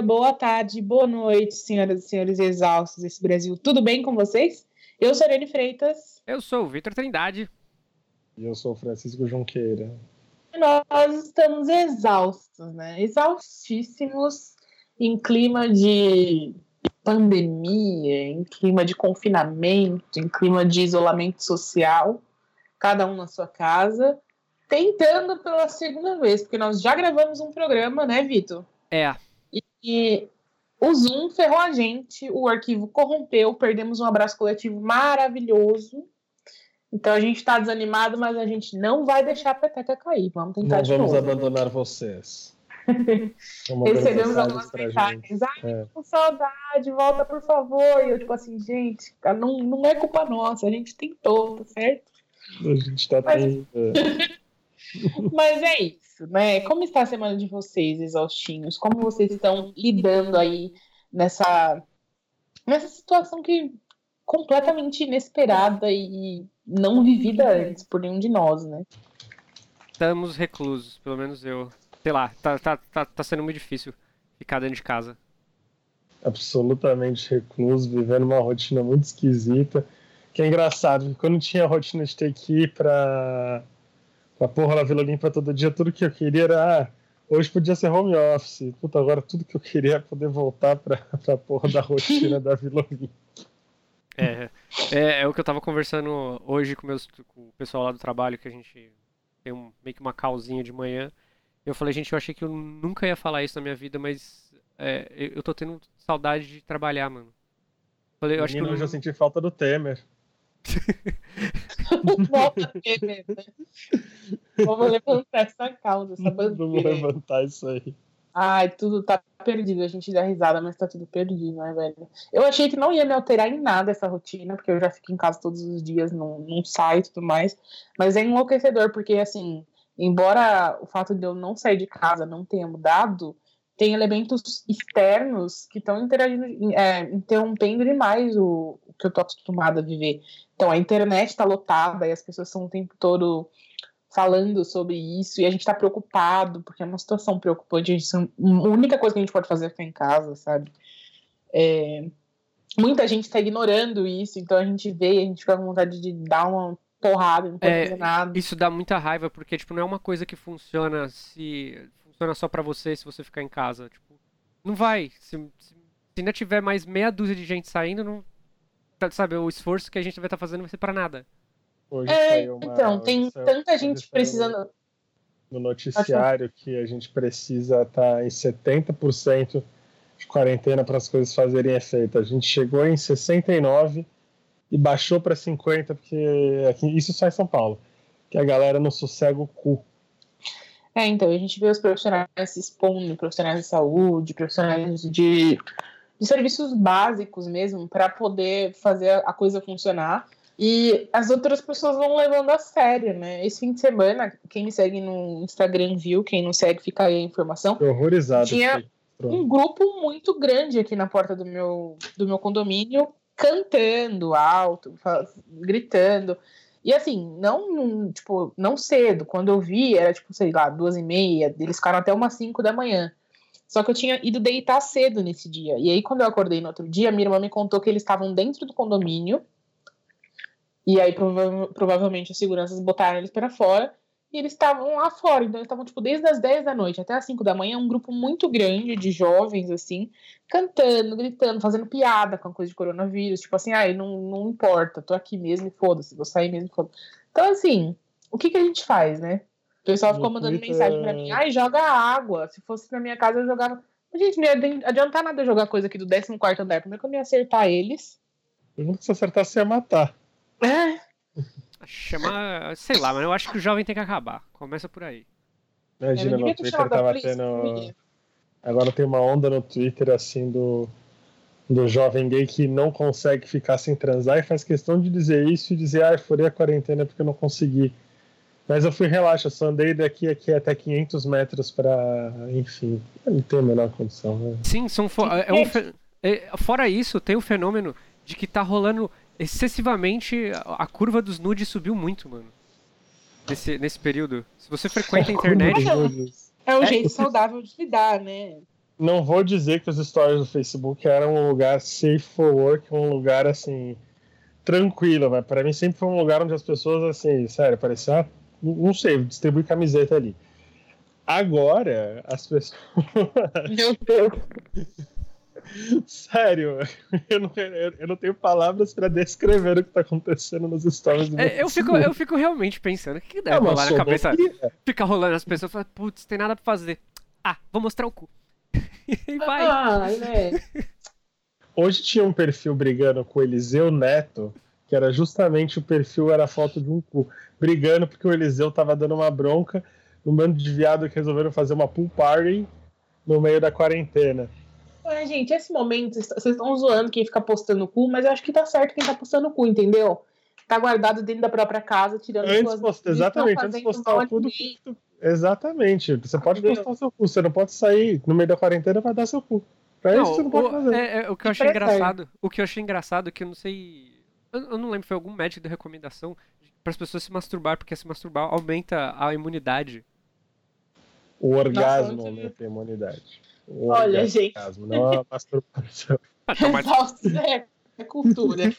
dia, boa tarde, boa noite, senhoras e senhores exaustos desse Brasil. Tudo bem com vocês? Eu sou a Irene Freitas. Eu sou o Vitor Trindade. E eu sou o Francisco Junqueira. Nós estamos exaustos, né? Exaustíssimos em clima de pandemia, em clima de confinamento, em clima de isolamento social, cada um na sua casa, tentando pela segunda vez, porque nós já gravamos um programa, né, Vitor? É. E, e o Zoom ferrou a gente, o arquivo corrompeu, perdemos um abraço coletivo maravilhoso. Então a gente está desanimado, mas a gente não vai deixar a peteca cair. Vamos tentar não de vamos novo. abandonar vocês. Recebemos algumas mensagens. Ai, é. com saudade, volta por favor. E eu, tipo assim, gente, não, não é culpa nossa, a gente tentou, tá certo? A gente tá mas... mas é isso, né? Como está a semana de vocês, exaustinhos? Como vocês estão lidando aí nessa, nessa situação que completamente inesperada e não vivida antes por nenhum de nós, né? Estamos reclusos, pelo menos eu sei lá, tá, tá, tá, tá sendo muito difícil ficar dentro de casa. Absolutamente recluso, vivendo uma rotina muito esquisita. Que é engraçado, quando tinha a rotina de ter que ir pra, pra porra da Vila Olímpia todo dia, tudo que eu queria era. Ah, hoje podia ser home office. Puta, agora tudo que eu queria é poder voltar pra, pra porra da rotina da Vila Olímpia. É, é, é, o que eu tava conversando hoje com, meus, com o pessoal lá do trabalho, que a gente tem um, meio que uma calzinha de manhã. Eu falei, gente, eu achei que eu nunca ia falar isso na minha vida, mas é, eu tô tendo saudade de trabalhar, mano. Falei, eu acho que eu, eu já senti falta do Temer. Volta Temer, né? Vamos levantar essa causa, essa bandeira. Vamos levantar isso aí. Ai, tudo tá perdido. A gente dá risada, mas tá tudo perdido, né, velho? Eu achei que não ia me alterar em nada essa rotina, porque eu já fico em casa todos os dias, não, não saio e tudo mais. Mas é enlouquecedor, porque, assim, embora o fato de eu não sair de casa não tenha mudado, tem elementos externos que estão interagindo, é, interrompendo demais o, o, que eu tô acostumada a viver. Então a internet está lotada e as pessoas estão o tempo todo falando sobre isso e a gente está preocupado porque é uma situação preocupante. A, gente, a única coisa que a gente pode fazer é ficar em casa, sabe? É, muita gente está ignorando isso, então a gente vê, a gente fica com vontade de dar uma porrada, não pode é, fazer nada. Isso dá muita raiva, porque, tipo, não é uma coisa que funciona se. Funciona só para você se você ficar em casa. Tipo, não vai. Se, se, se, ainda tiver mais meia dúzia de gente saindo, não. Sabe, o esforço que a gente vai estar tá fazendo vai ser para nada. Hoje é, uma, então, tem tanta gente precisando. No noticiário que a gente precisa estar tá em 70% de quarentena para as coisas fazerem efeito. A gente chegou em 69% e baixou para 50, porque aqui, isso só em São Paulo, que a galera não sossega o cu. É, então, a gente vê os profissionais se expondo, profissionais de saúde, profissionais de, de serviços básicos mesmo, para poder fazer a coisa funcionar. E as outras pessoas vão levando a sério, né? Esse fim de semana, quem me segue no Instagram viu, quem não segue, fica aí a informação. Tô horrorizado. Tinha um grupo muito grande aqui na porta do meu, do meu condomínio cantando alto, gritando. E assim, não, tipo, não cedo. Quando eu vi, era tipo, sei lá, duas e meia. Eles ficaram até umas cinco da manhã. Só que eu tinha ido deitar cedo nesse dia. E aí, quando eu acordei no outro dia, minha irmã me contou que eles estavam dentro do condomínio. E aí, prova provavelmente, as seguranças botaram eles para fora e eles estavam lá fora. Então, eles estavam, tipo, desde as 10 da noite até as 5 da manhã, um grupo muito grande de jovens, assim, cantando, gritando, fazendo piada com a coisa de coronavírus. Tipo assim, ai, não, não importa, tô aqui mesmo e foda-se, vou sair mesmo e foda-se. Então, assim, o que, que a gente faz, né? O pessoal ficou mandando Twitter... mensagem pra mim, ai, joga água. Se fosse na minha casa, eu jogava. Gente, não ia adiantar nada eu jogar coisa aqui do 14 andar. Primeiro que eu não ia acertar eles. Que se acertasse, ia matar. É. Chamar, sei lá, mas eu acho que o jovem tem que acabar. Começa por aí. Imagina, no Twitter tava tendo. Agora tem uma onda no Twitter assim do, do jovem gay que não consegue ficar sem transar e faz questão de dizer isso e dizer, ah, eu furei a quarentena porque eu não consegui. Mas eu fui, relaxa, só andei daqui aqui até 500 metros para, enfim, não tem a menor condição. Né? Sim, são for, é um, é, fora isso, tem o fenômeno de que tá rolando excessivamente. A curva dos nudes subiu muito, mano. Nesse, nesse período. Se você frequenta a internet. É um jeito saudável de lidar, né? não vou dizer que os stories do Facebook eram um lugar safe for work, um lugar assim tranquilo, mas para mim sempre foi um lugar onde as pessoas assim, sério, parecia, não sei, distribui camiseta ali. Agora, as pessoas. Meu Deus! Sério, eu não, eu não tenho palavras para descrever o que tá acontecendo nos stories do é, eu, fico, eu fico realmente pensando, o que deve é, rolar na cabeça? Fica rolando as pessoas falam, putz, tem nada pra fazer. Ah, vou mostrar o cu. e vai. Ah, né? Hoje tinha um perfil brigando com o Eliseu Neto, que era justamente o perfil, era a foto de um cu, brigando porque o Eliseu tava dando uma bronca num bando de viado que resolveram fazer uma pool party no meio da quarentena. Ué, gente, esse momento, vocês estão zoando quem fica postando cu, mas eu acho que tá certo quem tá postando cu, entendeu? Tá guardado dentro da própria casa, tirando antes suas... Posta, Exatamente, antes de postar o cu do Exatamente. Você pode Entendeu? postar o seu cu, você não pode sair no meio da quarentena pra dar seu cu. Pra não, isso você não pode fazer. É, é, o que eu achei engraçado, o que eu achei engraçado é que eu não sei. Eu, eu não lembro, foi algum médico de recomendação para as pessoas se masturbar, porque se masturbar aumenta a imunidade. O orgasmo aumenta a imunidade. Olha, gente. Não a masturbação. é, é cultura.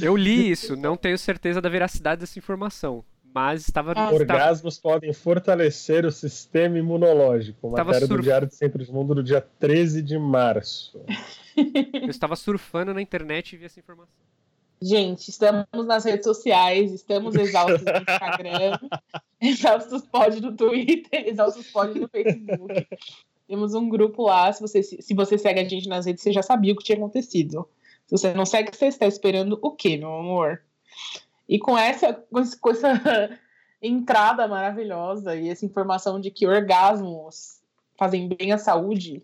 Eu li isso, não tenho certeza da veracidade dessa informação. Mas estava. Ah, Orgasmos estava... podem fortalecer o sistema imunológico. Matéria surf... do Diário do Centro do Mundo do dia 13 de março. Eu estava surfando na internet e vi essa informação. Gente, estamos nas redes sociais, estamos exaustos no Instagram, exaustos pode no Twitter, exaustos pode no Facebook. Temos um grupo lá, se você, se você segue a gente nas redes, você já sabia o que tinha acontecido. Se você não segue, você está esperando o quê, meu amor? E com essa, com essa entrada maravilhosa e essa informação de que orgasmos fazem bem à saúde,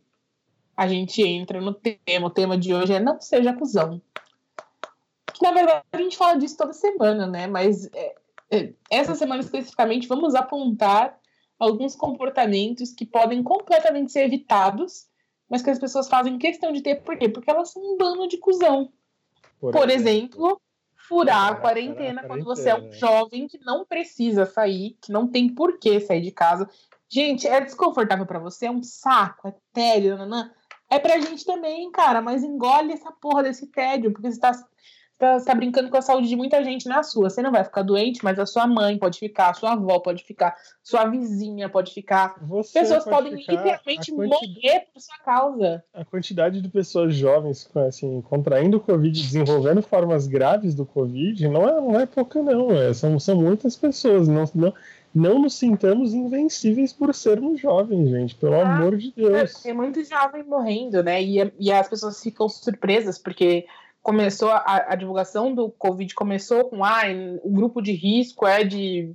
a gente entra no tema. O tema de hoje é não seja cuzão que na verdade a gente fala disso toda semana, né? Mas é, essa semana especificamente vamos apontar alguns comportamentos que podem completamente ser evitados, mas que as pessoas fazem questão de ter. Por quê? Porque elas são um bando de cuzão. Por, Por exemplo, exemplo, furar a quarentena, quando você é um jovem que não precisa sair, que não tem por que sair de casa. Gente, é desconfortável para você, é um saco, é tédio, nanã. É pra gente também, cara, mas engole essa porra desse tédio, porque você tá tá, tá brincando com a saúde de muita gente na sua. Você não vai ficar doente, mas a sua mãe pode ficar, a sua avó pode ficar, sua vizinha pode ficar. Você pessoas pode podem literalmente morrer por sua causa. A quantidade de pessoas jovens assim, contraindo o Covid, desenvolvendo formas graves do Covid, não é, não é pouca, não. É, são, são muitas pessoas. Não, não, não nos sintamos invencíveis por sermos jovens, gente, pelo ah, amor de Deus. Tem muito jovem morrendo, né? E, e as pessoas ficam surpresas, porque começou a, a divulgação do Covid começou com ah, o grupo de risco é de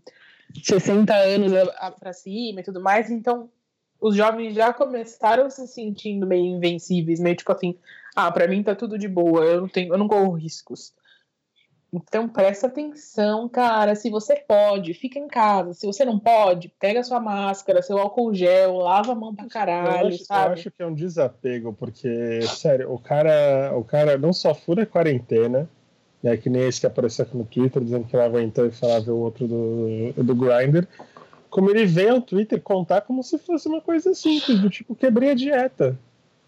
60 anos para cima e tudo mais, então os jovens já começaram se sentindo meio invencíveis, meio tipo assim, ah, para mim tá tudo de boa, eu não tenho, eu não corro riscos. Então presta atenção, cara. Se você pode, fica em casa. Se você não pode, pega sua máscara, seu álcool gel, lava a mão pra caralho, eu acho, sabe? Eu acho que é um desapego, porque, sério, o cara, o cara não só fura a quarentena, né, que nem esse que apareceu aqui no Twitter, dizendo que lá aguentou e falava o outro do, do Grindr, como ele vem ao Twitter contar como se fosse uma coisa simples, do tipo, quebrei a dieta.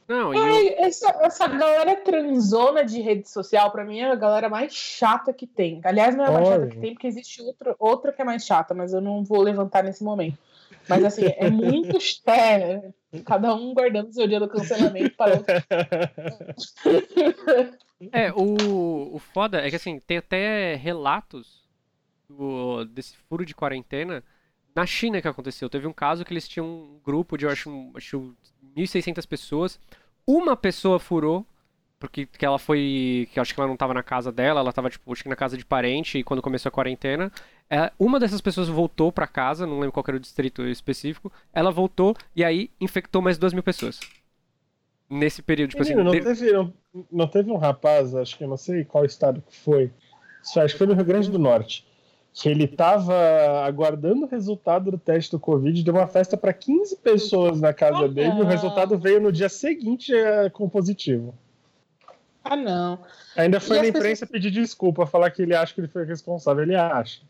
Não, Ai, eu... essa, essa galera transona de rede social, pra mim, é a galera mais chata que tem. Aliás, não é a mais chata que tem, porque existe outra, outra que é mais chata, mas eu não vou levantar nesse momento. Mas assim, é muito é, cada um guardando seu dia do cancelamento para É, o, o foda é que assim, tem até relatos do, desse furo de quarentena na China que aconteceu. Teve um caso que eles tinham um grupo de, eu acho, um, acho 1.600 pessoas. Uma pessoa furou, porque que ela foi. que acho que ela não estava na casa dela, ela estava tipo, acho que na casa de parente, e quando começou a quarentena. É, uma dessas pessoas voltou para casa, não lembro qual era o distrito específico. Ela voltou e aí infectou mais duas mil pessoas. Nesse período, tipo Menino, assim. Não, teve, não, não teve um rapaz, acho que eu não sei qual estado que foi. Acho que foi no Rio Grande do Norte que ele estava aguardando o resultado do teste do Covid, deu uma festa para 15 pessoas na casa ah, dele, e o resultado veio no dia seguinte é, com positivo. Ah, não. Ainda foi e na imprensa pessoas... pedir desculpa, falar que ele acha que ele foi responsável, ele acha.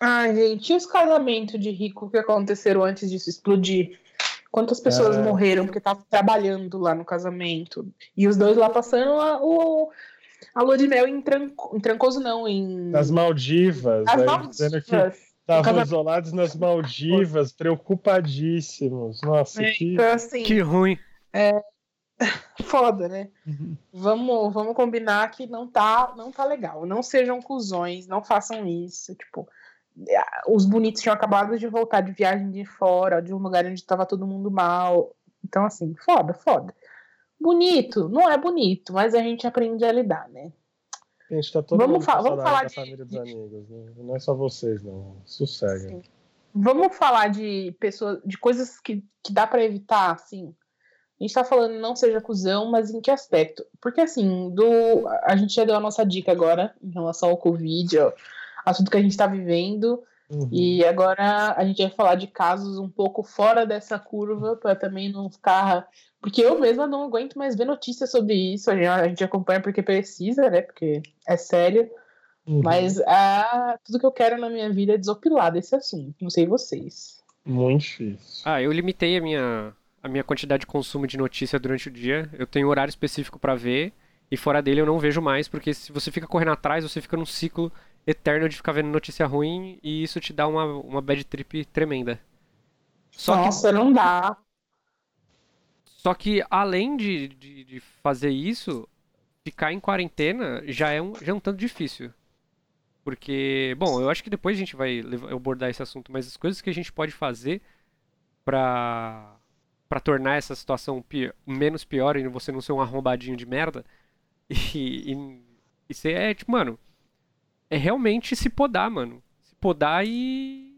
Ai, gente, e os casamentos de rico que aconteceram antes disso explodir? Quantas pessoas é... morreram porque estavam trabalhando lá no casamento? E os dois lá passando a, o, a lua de mel em, Tranco, em Trancoso, não, em. Nas Maldivas. Nas Maldivas. Dizendo que estavam isolados nas Maldivas, preocupadíssimos. Nossa, é, que... Então, assim, que ruim. É, foda, né? Uhum. Vamos, vamos combinar que não tá, não tá legal. Não sejam cuzões, não façam isso. Tipo, os bonitos tinham acabado de voltar de viagem de fora, de um lugar onde tava todo mundo mal. Então, assim, foda, foda. Bonito, não é bonito, mas a gente aprende a lidar, né? Gente, tá todo vamos mundo fa vamos falar da de... família dos amigos, né? Não é só vocês, não. Sossega. Vamos falar de pessoas, de coisas que, que dá para evitar, assim. A gente tá falando não seja cuzão, mas em que aspecto? Porque assim, do a gente já deu a nossa dica agora em relação ao Covid, ó, assunto que a gente está vivendo. Uhum. E agora a gente vai falar de casos um pouco fora dessa curva, para também não ficar. Porque eu mesma não aguento mais ver notícias sobre isso. A gente acompanha porque precisa, né? Porque é sério. Uhum. Mas ah, tudo que eu quero na minha vida é desopilar desse assunto. Não sei vocês. Muito difícil. Ah, eu limitei a minha, a minha quantidade de consumo de notícia durante o dia. Eu tenho um horário específico para ver. E fora dele eu não vejo mais, porque se você fica correndo atrás, você fica num ciclo eterno de ficar vendo notícia ruim e isso te dá uma, uma bad trip tremenda. Só Nossa, que, não dá. Só que além de, de, de, fazer isso, ficar em quarentena já é um, já é um tanto difícil. Porque, bom, eu acho que depois a gente vai abordar esse assunto, mas as coisas que a gente pode fazer pra, pra tornar essa situação pior, menos pior e você não ser um arrombadinho de merda e, e, e ser, é, tipo, mano, é realmente se podar, mano. Se podar e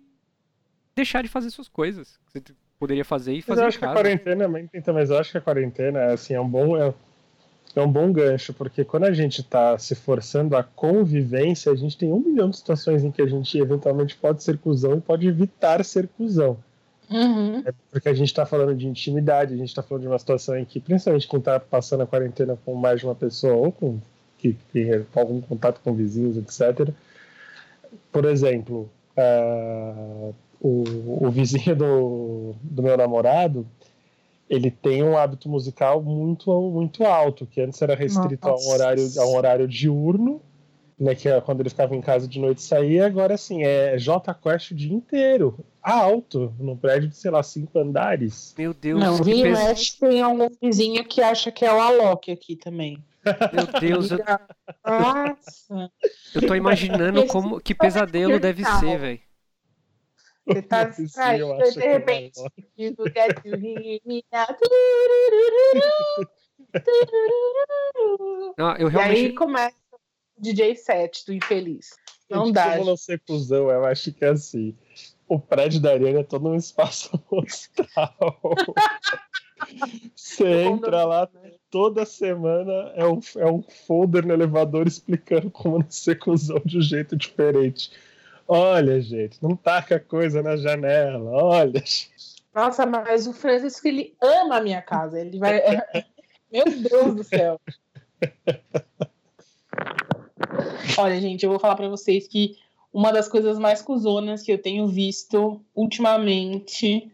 deixar de fazer suas coisas. Que você poderia fazer e fazer mas eu acho que a quarentena, então, mas eu acho que a quarentena assim, é um bom é, é um bom gancho, porque quando a gente está se forçando a convivência, a gente tem um milhão de situações em que a gente eventualmente pode ser cuzão e pode evitar ser cuzão. Uhum. É porque a gente está falando de intimidade, a gente está falando de uma situação em que, principalmente quem está passando a quarentena com mais de uma pessoa ou com que tem algum contato com vizinhos, etc. Por exemplo, uh, o, o, vizinho do, do meu namorado, ele tem um hábito musical muito muito alto, que antes era restrito a um horário a um horário diurno, né, que é quando ele ficava em casa de noite saía, agora assim, é J Quest o dia inteiro, alto, num prédio de, sei lá, cinco andares. Meu Deus, Não, vi, pes... tem algum vizinho que acha que é o Alok aqui também. Meu Deus, eu... Nossa. eu tô imaginando como que pesadelo deve ser, velho. Você tá distraído, de repente. Não, eu realmente... E aí começa o DJ set do infeliz. Não dá. Como não ser cuzão, eu acho que é assim. O prédio da Ariane é todo um espaço amostral. Você entra lá toda semana, é um, é um folder no elevador explicando como não ser cuzão de um jeito diferente. Olha, gente, não taca coisa na janela, olha. Nossa, mas o Francisco, ele ama a minha casa. Ele vai. Meu Deus do céu. Olha, gente, eu vou falar para vocês que uma das coisas mais cuzonas que eu tenho visto ultimamente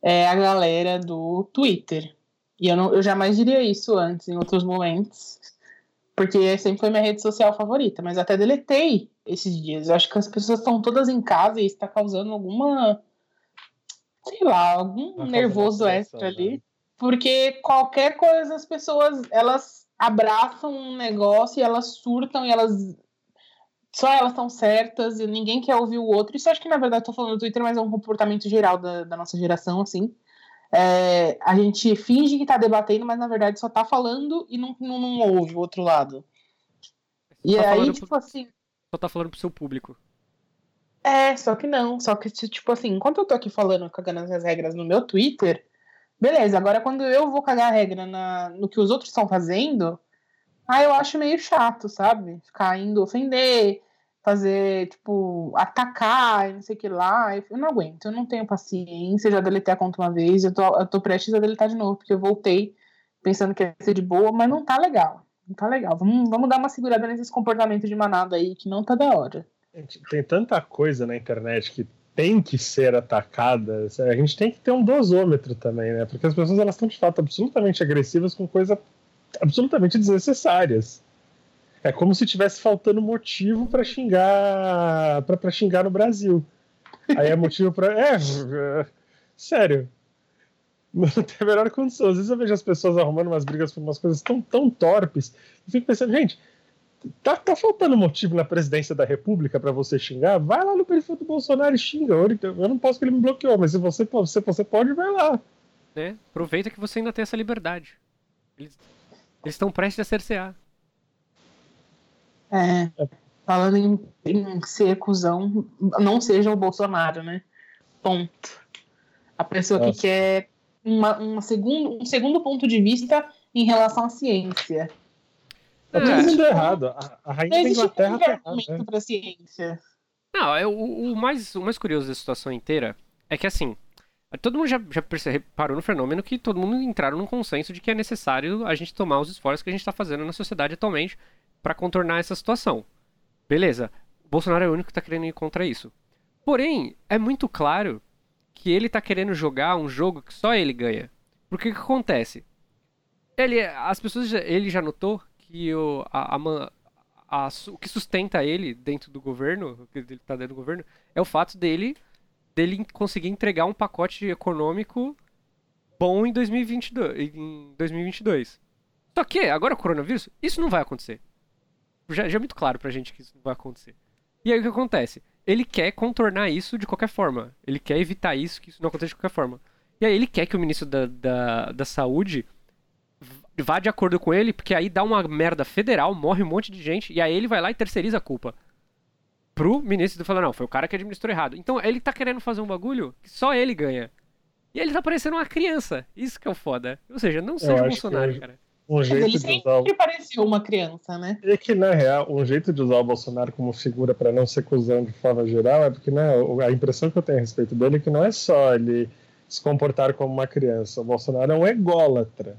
é a galera do Twitter. E eu, não, eu jamais diria isso antes, em outros momentos, porque sempre foi minha rede social favorita, mas até deletei esses dias. Eu acho que as pessoas estão todas em casa e está causando alguma, sei lá, algum nervoso extra ali. Né? Porque qualquer coisa as pessoas, elas abraçam um negócio e elas surtam e elas só elas estão certas e ninguém quer ouvir o outro. Isso acho que, na verdade, estou falando do Twitter, mas é um comportamento geral da, da nossa geração, assim. É, a gente finge que está debatendo, mas na verdade só está falando e não, não, não, ouve o outro lado. E tá aí, tipo pro... assim. Só tá falando pro seu público. É, só que não. Só que, tipo assim, enquanto eu tô aqui falando, cagando as regras no meu Twitter, beleza. Agora, quando eu vou cagar a regra na, no que os outros estão fazendo, ah, eu acho meio chato, sabe? Ficar indo ofender, fazer, tipo, atacar, não sei o que lá. Eu não aguento, eu não tenho paciência. Já deletei a conta uma vez, eu tô, eu tô prestes a deletar de novo, porque eu voltei pensando que ia ser de boa, mas não tá legal. Não tá legal. Vamos, vamos dar uma segurada nesses comportamentos de manada aí, que não tá da hora. Tem tanta coisa na internet que tem que ser atacada, a gente tem que ter um dosômetro também, né? Porque as pessoas elas estão de fato absolutamente agressivas com coisas absolutamente desnecessárias. É como se tivesse faltando motivo para xingar para xingar no Brasil. Aí é motivo para é, é, sério. Não tem a melhor condição. Às vezes eu vejo as pessoas arrumando umas brigas por umas coisas tão, tão torpes. Eu fico pensando, gente, Tá, tá faltando motivo na presidência da República para você xingar? Vai lá no perfil do Bolsonaro e xinga. Eu não posso que ele me bloqueou, mas se você, se você pode, vai lá. É, aproveita que você ainda tem essa liberdade. Eles estão prestes a cercear. É, falando em, em ser cuzão, não seja o Bolsonaro, né? Ponto. A pessoa Nossa. que quer uma, uma segundo, um segundo ponto de vista em relação à ciência. Tá todo mundo errado. A, a rainha da Inglaterra tá errada. Né? Pra ciência. Não, é, o, o, mais, o mais curioso da situação inteira é que, assim, todo mundo já, já reparou no fenômeno que todo mundo entraram num consenso de que é necessário a gente tomar os esforços que a gente está fazendo na sociedade atualmente para contornar essa situação. Beleza, o Bolsonaro é o único que está querendo ir contra isso. Porém, é muito claro que ele está querendo jogar um jogo que só ele ganha. Porque o que acontece? Ele, as pessoas, ele já notou que o, a, a, a, o que sustenta ele dentro do governo, que ele tá dentro do governo, é o fato dele, dele conseguir entregar um pacote econômico bom em 2022. Em 2022. Só que, agora o coronavírus, isso não vai acontecer. Já, já é muito claro pra gente que isso não vai acontecer. E aí o que acontece? Ele quer contornar isso de qualquer forma. Ele quer evitar isso, que isso não aconteça de qualquer forma. E aí ele quer que o ministro da, da, da Saúde vá de acordo com ele, porque aí dá uma merda federal, morre um monte de gente, e aí ele vai lá e terceiriza a culpa. Pro ministro falar, não, foi o cara que administrou errado. Então ele tá querendo fazer um bagulho que só ele ganha. E ele tá parecendo uma criança. Isso que é o foda. Ou seja, não seja Bolsonaro, cara. Um jeito ele sempre de usar pareceu uma criança, né? É que, na real, um jeito de usar o Bolsonaro como figura para não ser cuzão de forma geral é porque né, a impressão que eu tenho a respeito dele é que não é só ele se comportar como uma criança. O Bolsonaro é um ególatra.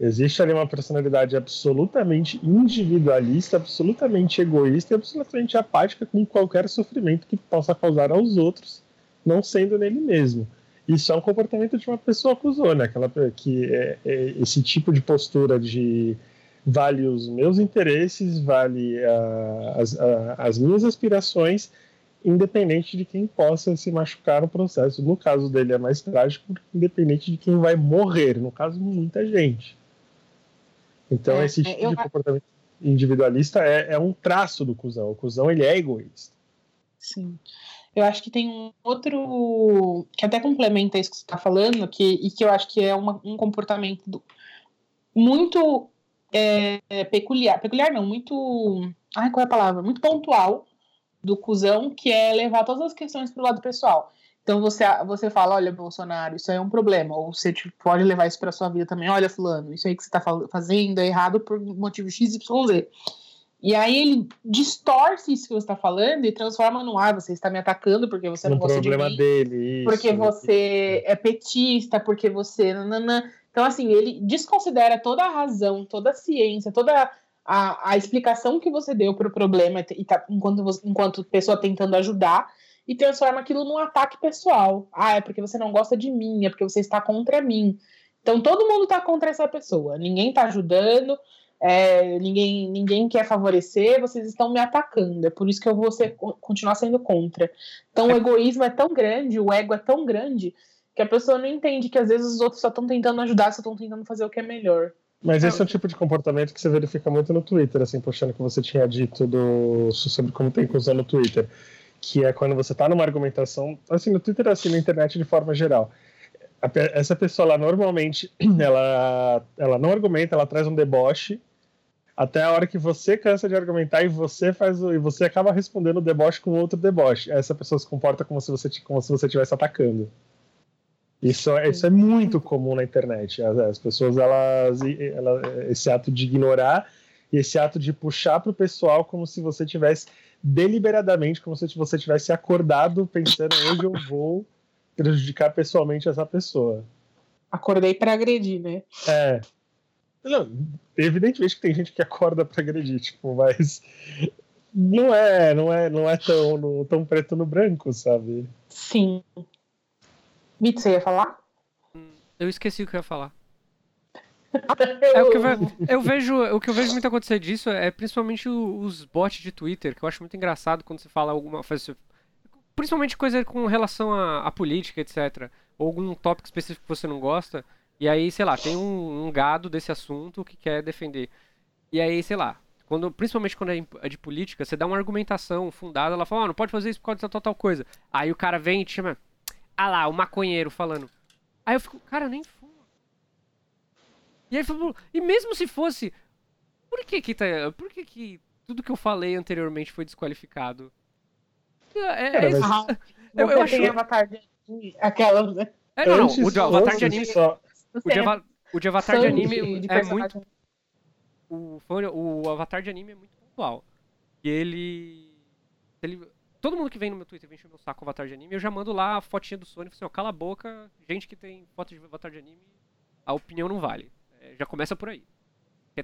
Existe ali uma personalidade absolutamente individualista, absolutamente egoísta e absolutamente apática com qualquer sofrimento que possa causar aos outros, não sendo nele mesmo. Isso é um comportamento de uma pessoa acusona, aquela que é, é, esse tipo de postura de vale os meus interesses, vale as, as minhas aspirações, independente de quem possa se machucar no processo. No caso dele é mais trágico, independente de quem vai morrer, no caso muita gente. Então, é, esse é, tipo eu... de comportamento individualista é, é, um traço do cuzão. O cuzão, ele é egoísta. Sim. Eu acho que tem um outro que até complementa isso que você está falando, que, e que eu acho que é uma, um comportamento do, muito é, peculiar. Peculiar não, muito. Ai, qual é a palavra? Muito pontual do cuzão, que é levar todas as questões para o lado pessoal. Então você, você fala, olha, Bolsonaro, isso aí é um problema. Ou você tipo, pode levar isso para sua vida também. Olha, fulano, isso aí que você está fazendo é errado por motivo X, Y, Z. E aí ele distorce isso que você está falando e transforma no ar. Ah, você está me atacando porque você não um gosta de mim. dele, isso, porque você é petista, porque você... Nanana. Então, assim, ele desconsidera toda a razão, toda a ciência, toda a, a explicação que você deu para o problema e tá, enquanto, você, enquanto pessoa tentando ajudar e transforma aquilo num ataque pessoal. Ah, é porque você não gosta de mim, é porque você está contra mim. Então todo mundo está contra essa pessoa. Ninguém está ajudando, é, ninguém, ninguém quer favorecer, vocês estão me atacando. É por isso que eu vou ser, continuar sendo contra. Então o egoísmo é tão grande, o ego é tão grande, que a pessoa não entende que às vezes os outros só estão tentando ajudar, só estão tentando fazer o que é melhor. Mas esse é o tipo de comportamento que você verifica muito no Twitter, assim, puxando o que você tinha dito do, sobre como tem que usar no Twitter que é quando você está numa argumentação, assim, no Twitter, assim, na internet de forma geral. Essa pessoa lá, normalmente, ela, ela não argumenta, ela traz um deboche, até a hora que você cansa de argumentar e você faz e você acaba respondendo o deboche com outro deboche. Essa pessoa se comporta como se você como se você estivesse atacando. Isso, é, isso é muito comum na internet. As, as pessoas elas, elas, esse ato de ignorar e esse ato de puxar para o pessoal como se você tivesse deliberadamente, como se você tivesse acordado pensando hoje eu vou prejudicar pessoalmente essa pessoa. Acordei para agredir, né? É. Não, evidentemente que tem gente que acorda para agredir, tipo, mas não é, não é, não é tão, tão preto no branco, sabe? Sim. Mito, você ia falar? Eu esqueci o que eu ia falar. É, o que eu, eu, vejo, o que eu vejo muito acontecer disso é principalmente os bots de Twitter, que eu acho muito engraçado quando você fala alguma coisa. Principalmente coisa com relação à, política, etc. Ou algum tópico específico que você não gosta. E aí, sei lá, tem um, um gado desse assunto que quer defender. E aí, sei lá, quando, principalmente quando é, é de política, você dá uma argumentação fundada, ela fala, oh, não pode fazer isso por causa de tal, tal coisa. Aí o cara vem e te chama, ah lá, o maconheiro falando. Aí eu fico, cara, eu nem fumo. E aí falou, e mesmo se fosse, por que que tá, por que que tudo que eu falei anteriormente foi desqualificado? É, é, cara, mas... ah, eu, eu acho... avatar de aquela, né? É, não, não, o de avatar de anime... Só... O de, o de avatar de anime de é muito o, o avatar de anime é muito pontual. E ele, ele. Todo mundo que vem no meu Twitter vem encher meu saco com avatar de anime, eu já mando lá a fotinha do Sony e assim, ó, cala a boca, gente que tem foto de avatar de anime, a opinião não vale. É, já começa por aí.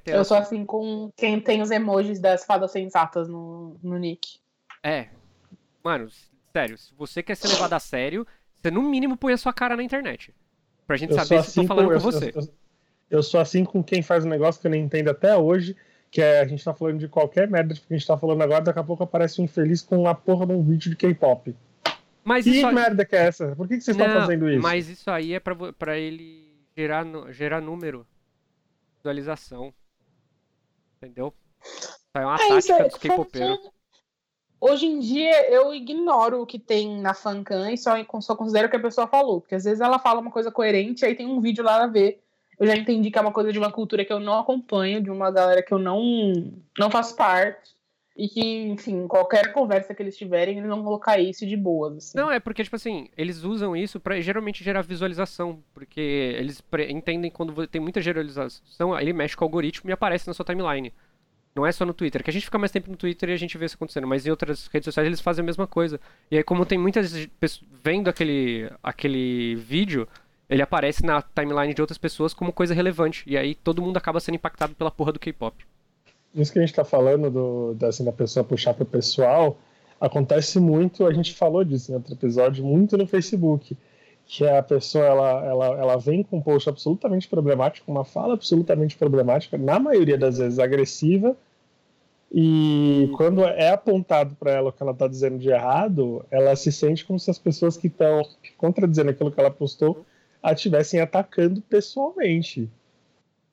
Eu sou assim com quem tem os emojis das fadas sensatas no, no nick. É. Mano, sério, se você quer ser levado a sério, você no mínimo põe a sua cara na internet. Pra gente eu saber se assim tô falando com, com você. Eu, eu sou assim com quem faz um negócio que eu não entendo até hoje, que é a gente tá falando de qualquer merda que a gente tá falando agora, daqui a pouco aparece um infeliz com a porra de um vídeo de K-pop. Mas que merda que é essa? Por que, que vocês estão fazendo isso? Mas isso aí é pra, pra ele gerar, gerar número, visualização. Entendeu? Isso aí é uma é, tática é, dos K-popeiros. Hoje em dia eu ignoro o que tem na fancam e só, só considero o que a pessoa falou. Porque às vezes ela fala uma coisa coerente, aí tem um vídeo lá a ver eu já entendi que é uma coisa de uma cultura que eu não acompanho, de uma galera que eu não, não faço parte. E que, enfim, qualquer conversa que eles tiverem, eles vão colocar isso de boas. Assim. Não, é porque, tipo assim, eles usam isso para geralmente gerar visualização. Porque eles entendem quando tem muita visualização, ele mexe com o algoritmo e aparece na sua timeline. Não é só no Twitter, que a gente fica mais tempo no Twitter e a gente vê isso acontecendo, mas em outras redes sociais eles fazem a mesma coisa. E aí, como tem muitas pessoas vendo aquele, aquele vídeo, ele aparece na timeline de outras pessoas como coisa relevante. E aí todo mundo acaba sendo impactado pela porra do K-pop. Isso que a gente tá falando do, da, assim, da pessoa puxar pro pessoal, acontece muito, a gente falou disso em outro episódio, muito no Facebook. Que a pessoa ela, ela, ela vem com um post absolutamente problemático, uma fala absolutamente problemática, na maioria das vezes agressiva, e quando é apontado para ela o que ela está dizendo de errado, ela se sente como se as pessoas que estão contradizendo aquilo que ela postou a estivessem atacando pessoalmente.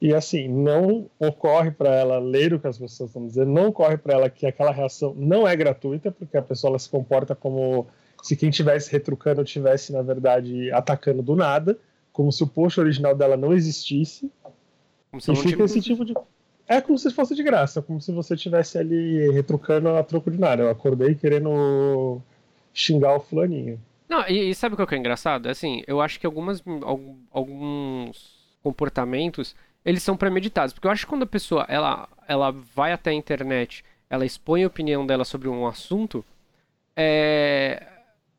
E assim, não ocorre para ela ler o que as pessoas estão dizendo, não ocorre para ela que aquela reação não é gratuita, porque a pessoa se comporta como se quem estivesse retrucando estivesse, na verdade, atacando do nada, como se o post original dela não existisse. Como se e fica esse tipo de. É como se fosse de graça, como se você estivesse ali retrucando a troco de nada. Eu acordei querendo xingar o fulaninho. Não, e, e sabe o que é engraçado? Assim, eu acho que algumas, alguns comportamentos, eles são premeditados. Porque eu acho que quando a pessoa, ela, ela vai até a internet, ela expõe a opinião dela sobre um assunto, é,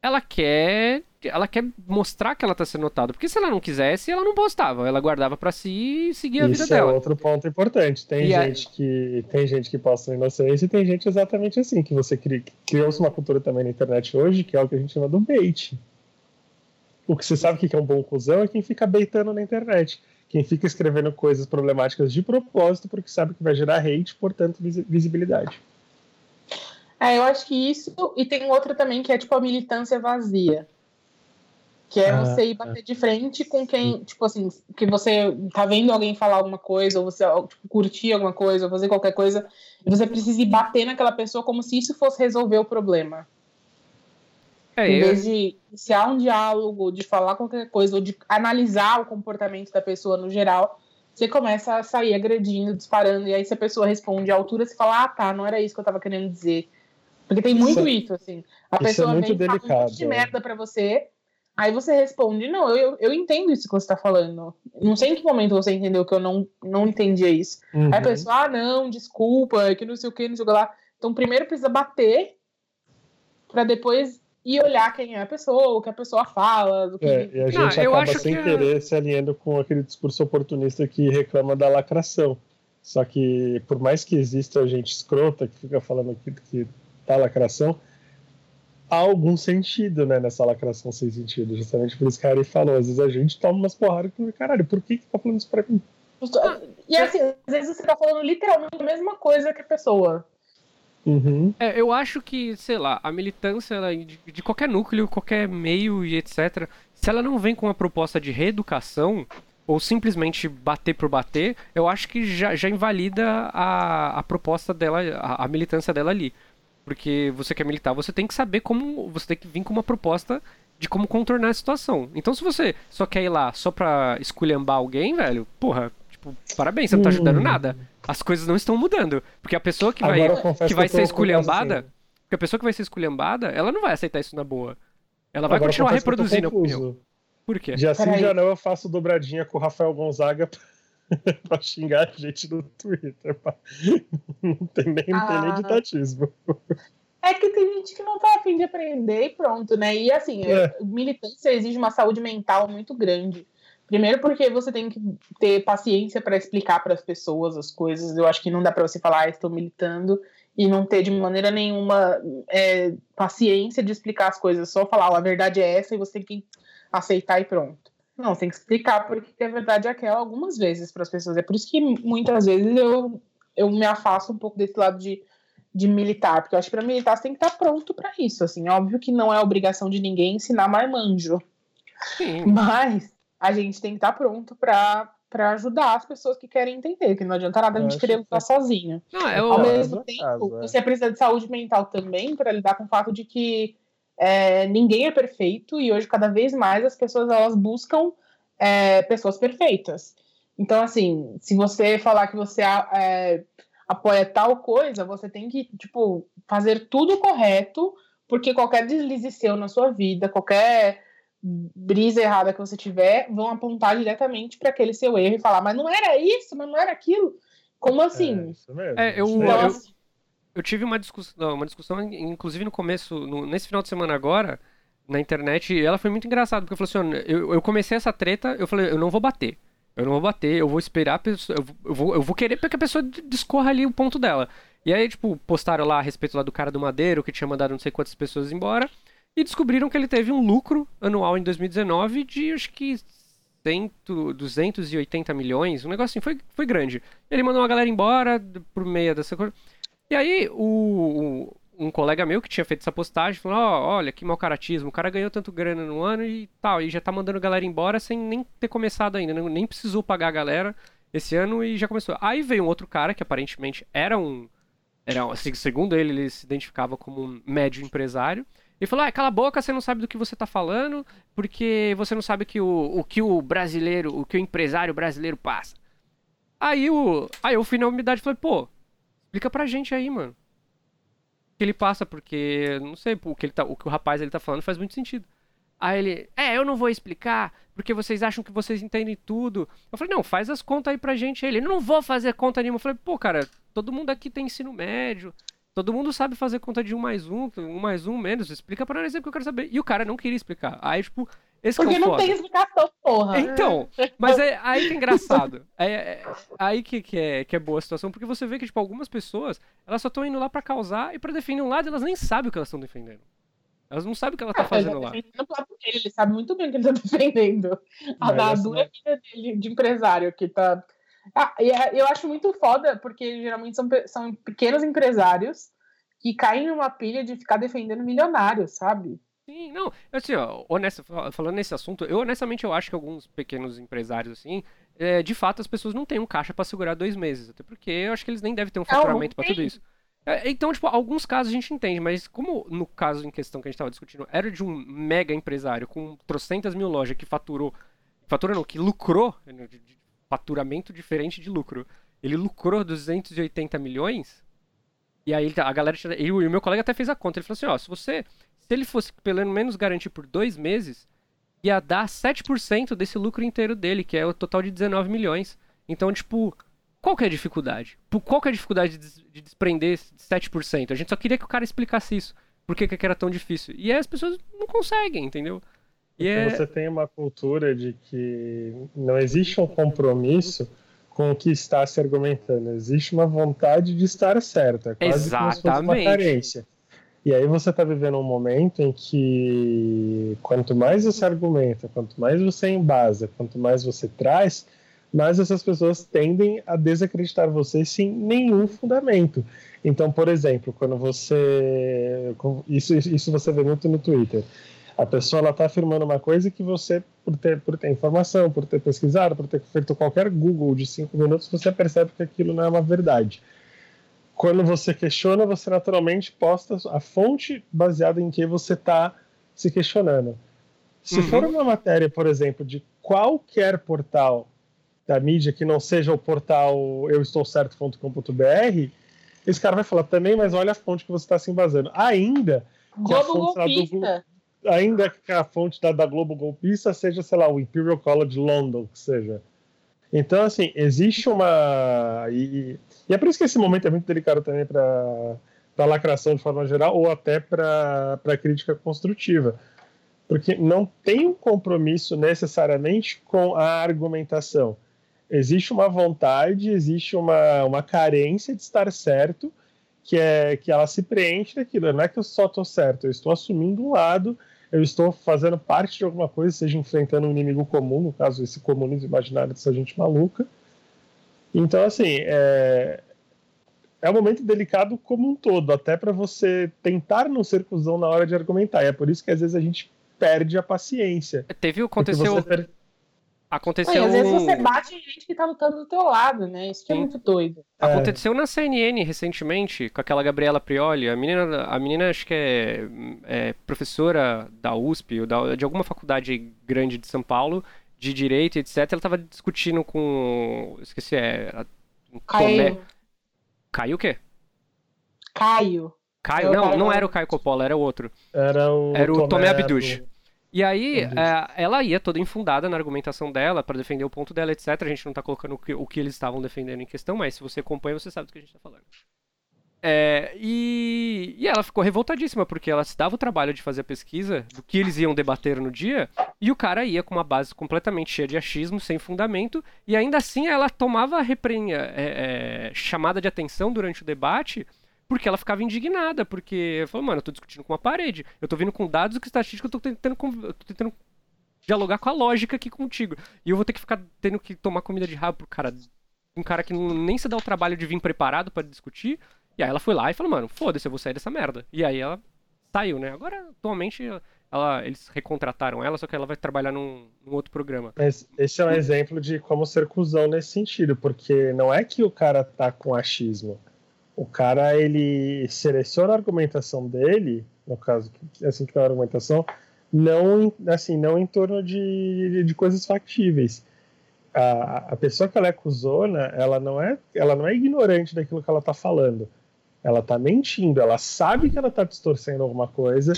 ela quer ela quer mostrar que ela tá sendo notada. Porque se ela não quisesse, ela não postava. Ela guardava para si e seguia a Isso vida dela. Isso é outro ponto importante. Tem gente, que, tem gente que posta inocência e tem gente exatamente assim, que você criou-se uma cultura também na internet hoje, que é o que a gente chama do bait. O que você sabe que é um bom cuzão é quem fica baitando na internet. Quem fica escrevendo coisas problemáticas de propósito porque sabe que vai gerar hate, portanto, visibilidade. É, eu acho que isso. E tem outro também que é tipo a militância vazia. Que é ah, você ir bater ah, de frente com quem, tipo assim, que você tá vendo alguém falar alguma coisa, ou você tipo, curtir alguma coisa, ou fazer qualquer coisa, e você precisa ir bater naquela pessoa como se isso fosse resolver o problema. É, em vez eu... de iniciar um diálogo, de falar qualquer coisa, ou de analisar o comportamento da pessoa no geral, você começa a sair agredindo, disparando, e aí se a pessoa responde à altura, você fala, ah, tá, não era isso que eu tava querendo dizer. Porque tem muito isso, isso assim. A isso é pessoa é vem delicado, fala um monte de é. merda pra você, Aí você responde, não, eu, eu entendo isso que você está falando. Não sei em que momento você entendeu que eu não, não entendia isso. Uhum. Aí a pessoa, ah, não, desculpa, é que não sei o que, não sei o que lá. Então primeiro precisa bater para depois ir olhar quem é a pessoa, o que a pessoa fala. Do que... É, e a gente não, acaba sem que... querer se alinhando com aquele discurso oportunista que reclama da lacração. Só que, por mais que exista gente escrota que fica falando aqui que tá lacração, há algum sentido, né, nessa lacração sem sentido. Justamente por isso que a Ari falou. Às vezes a gente toma umas porradas e caralho, por que que tá falando isso pra mim? E assim, às vezes você tá falando literalmente a mesma coisa que a pessoa. Uhum. É, eu acho que, sei lá, a militância de, de, qualquer núcleo, qualquer meio e etc., se ela não vem com uma proposta de reeducação, ou simplesmente bater por bater, eu acho que já, já invalida a, a proposta dela, a, a militância dela ali. Porque você quer militar, você tem que saber como. Você tem que vir com uma proposta de como contornar a situação. Então, se você só quer ir lá só pra esculhambar alguém, velho, porra, tipo, parabéns, você não tá ajudando hum. nada. As coisas não estão mudando. Porque a pessoa que vai, que vai ser esculhambada. Assim. Porque a pessoa que vai ser esculhambada, ela não vai aceitar isso na boa. Ela vai Agora continuar reproduzindo a opinião. Por quê? Já sim, já não, eu faço dobradinha com o Rafael Gonzaga pra xingar a gente no Twitter. Não tem nem, ah. tem nem ditatismo. É que tem gente que não tá afim de aprender e pronto, né? E assim, é. militância exige uma saúde mental muito grande. Primeiro porque você tem que ter paciência para explicar para as pessoas as coisas. Eu acho que não dá para você falar, ah, estou militando e não ter de maneira nenhuma é, paciência de explicar as coisas. Só falar, oh, a verdade é essa e você tem que aceitar e pronto. Não, tem que explicar porque a verdade é aquela algumas vezes para as pessoas. É por isso que muitas vezes eu, eu me afasto um pouco desse lado de, de militar, porque eu acho que para militar você tem que estar pronto para isso. Assim, óbvio que não é obrigação de ninguém ensinar marmanjo. Sim. Mas a gente tem que estar pronto para para ajudar as pessoas que querem entender, que não adianta nada a gente querer lutar que... sozinho. Não, é Ao mesmo tempo, caso, é. você precisa de saúde mental também para lidar com o fato de que é, ninguém é perfeito e hoje cada vez mais as pessoas elas buscam é, pessoas perfeitas. Então, assim, se você falar que você é, apoia tal coisa, você tem que, tipo, fazer tudo correto, porque qualquer deslize seu na sua vida, qualquer brisa errada que você tiver, vão apontar diretamente para aquele seu erro e falar, mas não era isso, mas não era aquilo. Como assim? É, isso mesmo. É, eu, então, eu, assim, eu tive uma discussão, uma discussão, inclusive no começo, no, nesse final de semana agora, na internet, e ela foi muito engraçada, porque eu falei assim, eu, eu comecei essa treta, eu falei, eu não vou bater. Eu não vou bater, eu vou esperar a pessoa, eu vou, eu vou querer que a pessoa discorra ali o ponto dela. E aí, tipo, postaram lá a respeito lá do cara do Madeiro, que tinha mandado não sei quantas pessoas embora, e descobriram que ele teve um lucro anual em 2019 de, acho que, 100, 280 milhões, um negócio assim, foi, foi grande. Ele mandou uma galera embora por meio dessa coisa. E aí, o, um colega meu que tinha feito essa postagem falou: oh, olha, que mau caratismo, o cara ganhou tanto grana no ano e tal, e já tá mandando a galera embora sem nem ter começado ainda, nem precisou pagar a galera esse ano e já começou. Aí veio um outro cara que aparentemente era um. Era, segundo ele, ele se identificava como um médio empresário. E falou: ah, cala a boca, você não sabe do que você tá falando, porque você não sabe que o, o que o brasileiro, o que o empresário brasileiro passa. Aí o. Aí eu fui na umidade e falei, pô, Explica pra gente aí, mano. O que ele passa, porque, não sei, o que, ele tá, o que o rapaz ele tá falando faz muito sentido. Aí ele, é, eu não vou explicar, porque vocês acham que vocês entendem tudo. Eu falei, não, faz as contas aí pra gente. Ele, não vou fazer conta nenhuma. Eu falei, pô, cara, todo mundo aqui tem ensino médio. Todo mundo sabe fazer conta de um mais um, um mais um menos. Explica pra nós aí que eu quero saber. E o cara não queria explicar. Aí, tipo, esse Porque é não tem explicação, porra. Então, mas é aí que é engraçado. É, é aí que, que, é, que é boa a situação, porque você vê que, tipo, algumas pessoas, elas só estão indo lá para causar e para defender um lado, elas nem sabem o que elas estão defendendo. Elas não sabem o que ela tá ah, fazendo lá. Ele, ele sabe muito bem o que ele tá defendendo. A da dura vida dele de empresário que tá. Ah, e é, eu acho muito foda, porque geralmente são, são pequenos empresários que caem numa pilha de ficar defendendo milionários, sabe? Sim, não, assim, ó, honesta, falando nesse assunto, eu honestamente eu acho que alguns pequenos empresários, assim, é, de fato as pessoas não têm um caixa para segurar dois meses, até porque eu acho que eles nem devem ter um faturamento para tudo isso. É, então, tipo, alguns casos a gente entende, mas como no caso em questão que a gente estava discutindo era de um mega empresário com trocentas mil lojas que faturou, faturou não, que lucrou, né, faturamento diferente de lucro, ele lucrou 280 milhões, e aí a galera, e o meu colega até fez a conta, ele falou assim, ó, se você se ele fosse pelo menos garantir por dois meses, ia dar 7% desse lucro inteiro dele, que é o total de 19 milhões. Então, tipo, qual que é a dificuldade? Qual que é a dificuldade de desprender 7%? A gente só queria que o cara explicasse isso. Por que, que era tão difícil? E aí as pessoas não conseguem, entendeu? E é... Você tem uma cultura de que não existe um compromisso com o que está se argumentando. Existe uma vontade de estar certa, quase Exatamente. como se fosse uma carência. E aí você está vivendo um momento em que quanto mais você argumenta, quanto mais você embasa, quanto mais você traz, mais essas pessoas tendem a desacreditar você sem nenhum fundamento. Então, por exemplo, quando você. Isso, isso você vê muito no Twitter. A pessoa está afirmando uma coisa que você, por ter, por ter informação, por ter pesquisado, por ter feito qualquer Google de cinco minutos, você percebe que aquilo não é uma verdade quando você questiona, você naturalmente posta a fonte baseada em que você está se questionando. Se uhum. for uma matéria, por exemplo, de qualquer portal da mídia que não seja o portal euestoucerto.com.br, esse cara vai falar também, mas olha a fonte que você está se embasando. Ainda que a fonte golpista. Do, ainda que a fonte da, da Globo golpista seja, sei lá, o Imperial College London, que seja. Então, assim, existe uma. E, e é por isso que esse momento é muito delicado também para a lacração de forma geral, ou até para a crítica construtiva. Porque não tem um compromisso necessariamente com a argumentação. Existe uma vontade, existe uma, uma carência de estar certo, que é que ela se preenche daquilo. Não é que eu só estou certo, eu estou assumindo um lado eu estou fazendo parte de alguma coisa, seja enfrentando um inimigo comum, no caso, esse comunismo imaginário dessa gente maluca. Então, assim, é, é um momento delicado como um todo, até para você tentar não ser cuzão na hora de argumentar. E é por isso que às vezes a gente perde a paciência. Teve, aconteceu... Per... Aconteceu. às vezes você bate em gente que tá lutando do teu lado, né? Isso que é muito doido. É. Aconteceu na CNN recentemente, com aquela Gabriela Prioli. A menina, a menina acho que é, é professora da USP, ou da, de alguma faculdade grande de São Paulo, de direito, etc. Ela tava discutindo com. Esqueci, é. Caio. Tomé... Caio o quê? Caio. Caio, não, não era o Caio Coppola, era o outro. Era o, era o Tomé, Tomé Abduch. E aí, é, ela ia toda infundada na argumentação dela, para defender o ponto dela, etc. A gente não tá colocando o que, o que, eles estavam defendendo em questão, mas se você acompanha, você sabe do que a gente tá falando. É, e, e ela ficou revoltadíssima, porque ela se dava o trabalho de fazer a pesquisa do que eles iam debater no dia, e o cara ia com uma base completamente cheia de achismo, sem fundamento, e ainda assim ela tomava reprenha, é, é, chamada de atenção durante o debate porque ela ficava indignada, porque falou, mano, eu tô discutindo com uma parede, eu tô vindo com dados que estatística, eu tô tentando, eu tô tentando dialogar com a lógica aqui contigo. E eu vou ter que ficar tendo que tomar comida de rabo pro cara, um cara que nem se dá o trabalho de vir preparado para discutir. E aí ela foi lá e falou, mano, foda-se, eu vou sair dessa merda. E aí ela saiu, né? Agora, atualmente, ela, eles recontrataram ela, só que ela vai trabalhar num, num, outro programa. Mas esse é um exemplo de como ser cuzão nesse sentido, porque não é que o cara tá com achismo o cara ele seleciona a argumentação dele, no caso, assim que é a argumentação, não assim não em torno de, de coisas factíveis. A, a pessoa que ela é cuzona, ela não é ela não é ignorante daquilo que ela está falando. Ela está mentindo, ela sabe que ela está distorcendo alguma coisa,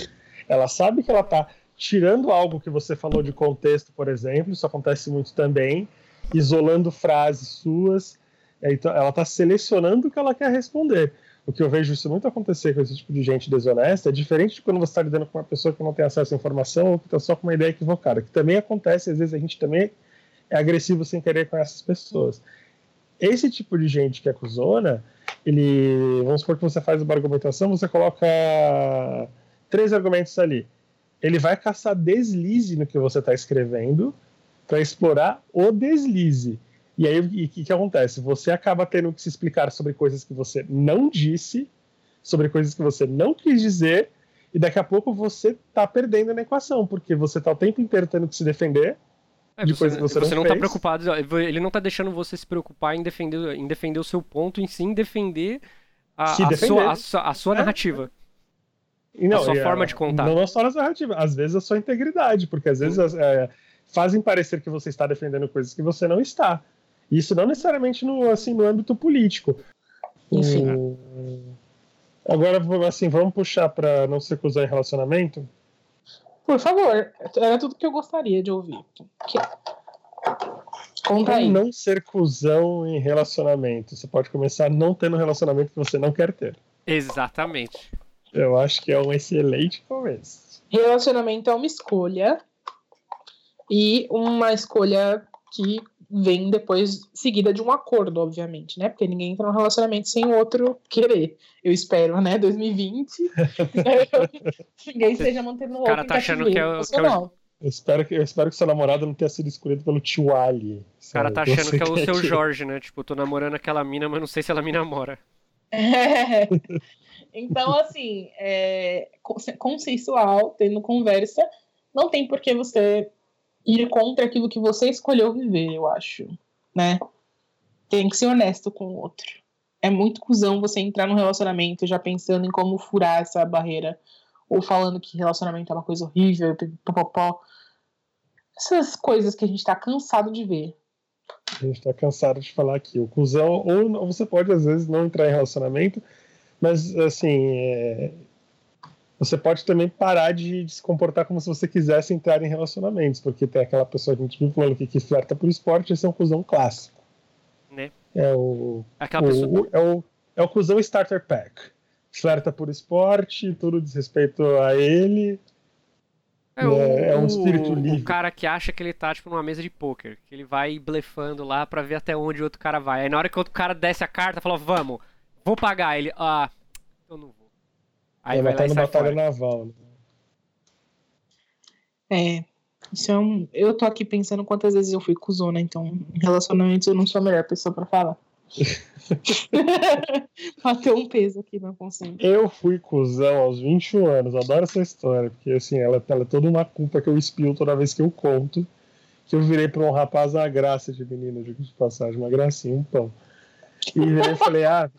ela sabe que ela está tirando algo que você falou de contexto, por exemplo, isso acontece muito também, isolando frases suas, é, então, ela está selecionando o que ela quer responder. O que eu vejo isso muito acontecer com esse tipo de gente desonesta é diferente de quando você está lidando com uma pessoa que não tem acesso à informação ou que está só com uma ideia equivocada, que também acontece, às vezes a gente também é agressivo sem querer com essas pessoas. Esse tipo de gente que é acusona, ele, vamos supor que você faz uma argumentação, você coloca três argumentos ali. Ele vai caçar deslize no que você está escrevendo para explorar o deslize. E aí, o que, que acontece? Você acaba tendo que se explicar sobre coisas que você não disse, sobre coisas que você não quis dizer, e daqui a pouco você está perdendo na equação, porque você está o tempo inteiro tendo que se defender é, de você, que você, você não, não tá preocupado, ele não está deixando você se preocupar em defender, em defender o seu ponto, em sim defender a, a, defender. Sua, a, sua, a sua é. narrativa. E não, a sua forma a, de contar. Não só a narrativa, às vezes a sua integridade, porque às vezes é, fazem parecer que você está defendendo coisas que você não está. Isso não necessariamente no, assim, no âmbito político. Enfim. O... Agora, assim, vamos puxar para não se recusar em relacionamento? Por favor, era tudo que eu gostaria de ouvir. Que... Conta aí. não ser cuzão em relacionamento. Você pode começar não tendo um relacionamento que você não quer ter. Exatamente. Eu acho que é um excelente começo. Relacionamento é uma escolha. E uma escolha que vem depois seguida de um acordo, obviamente, né? Porque ninguém entra num relacionamento sem o outro querer. Eu espero, né? 2020. ninguém seja mantendo o cara tá achando que é, o, que é o... Eu espero, que, eu espero que seu namorado não tenha sido escolhido pelo tio Ali. O cara tá achando que é o seu Jorge, né? Tipo, tô namorando aquela mina, mas não sei se ela me namora. É. Então, assim, é, consensual, tendo conversa, não tem por que você ir contra aquilo que você escolheu viver, eu acho, né? Tem que ser honesto com o outro. É muito cuzão você entrar num relacionamento já pensando em como furar essa barreira, ou falando que relacionamento é uma coisa horrível, popopó. Essas coisas que a gente tá cansado de ver. A gente tá cansado de falar aqui. O cuzão, ou você pode às vezes não entrar em relacionamento, mas assim, é, você pode também parar de, de, se comportar como se você quisesse entrar em relacionamentos, porque tem aquela pessoa que a gente viu falando que, que flerta por esporte, esse é um cuzão clássico. Né? É o, o, pessoa... é o, é o cuzão starter pack. Flerta por esporte, tudo diz respeito a ele. É, o, é, é um espírito livre. O cara que acha que ele tá, tipo, numa mesa de pôquer, que ele vai blefando lá para ver até onde o outro cara vai. Aí na hora que o outro cara desce a carta, fala, vamos, vou pagar. Ele, ah, eu não vou. Aí vai, vai lá e batalha fora. naval. Né? É. Isso é um... Eu tô aqui pensando quantas vezes eu fui cuzona, então em relacionamentos eu não sou a melhor pessoa para falar. Bateu um peso aqui na consciência. Eu fui cuzão aos 21 anos, adoro essa história, porque assim, ela, ela é toda uma culpa que eu espio toda vez que eu conto. Que eu virei pra um rapaz a graça de menino, digo de passagem, uma gracinha, um pão. E eu falei, ah,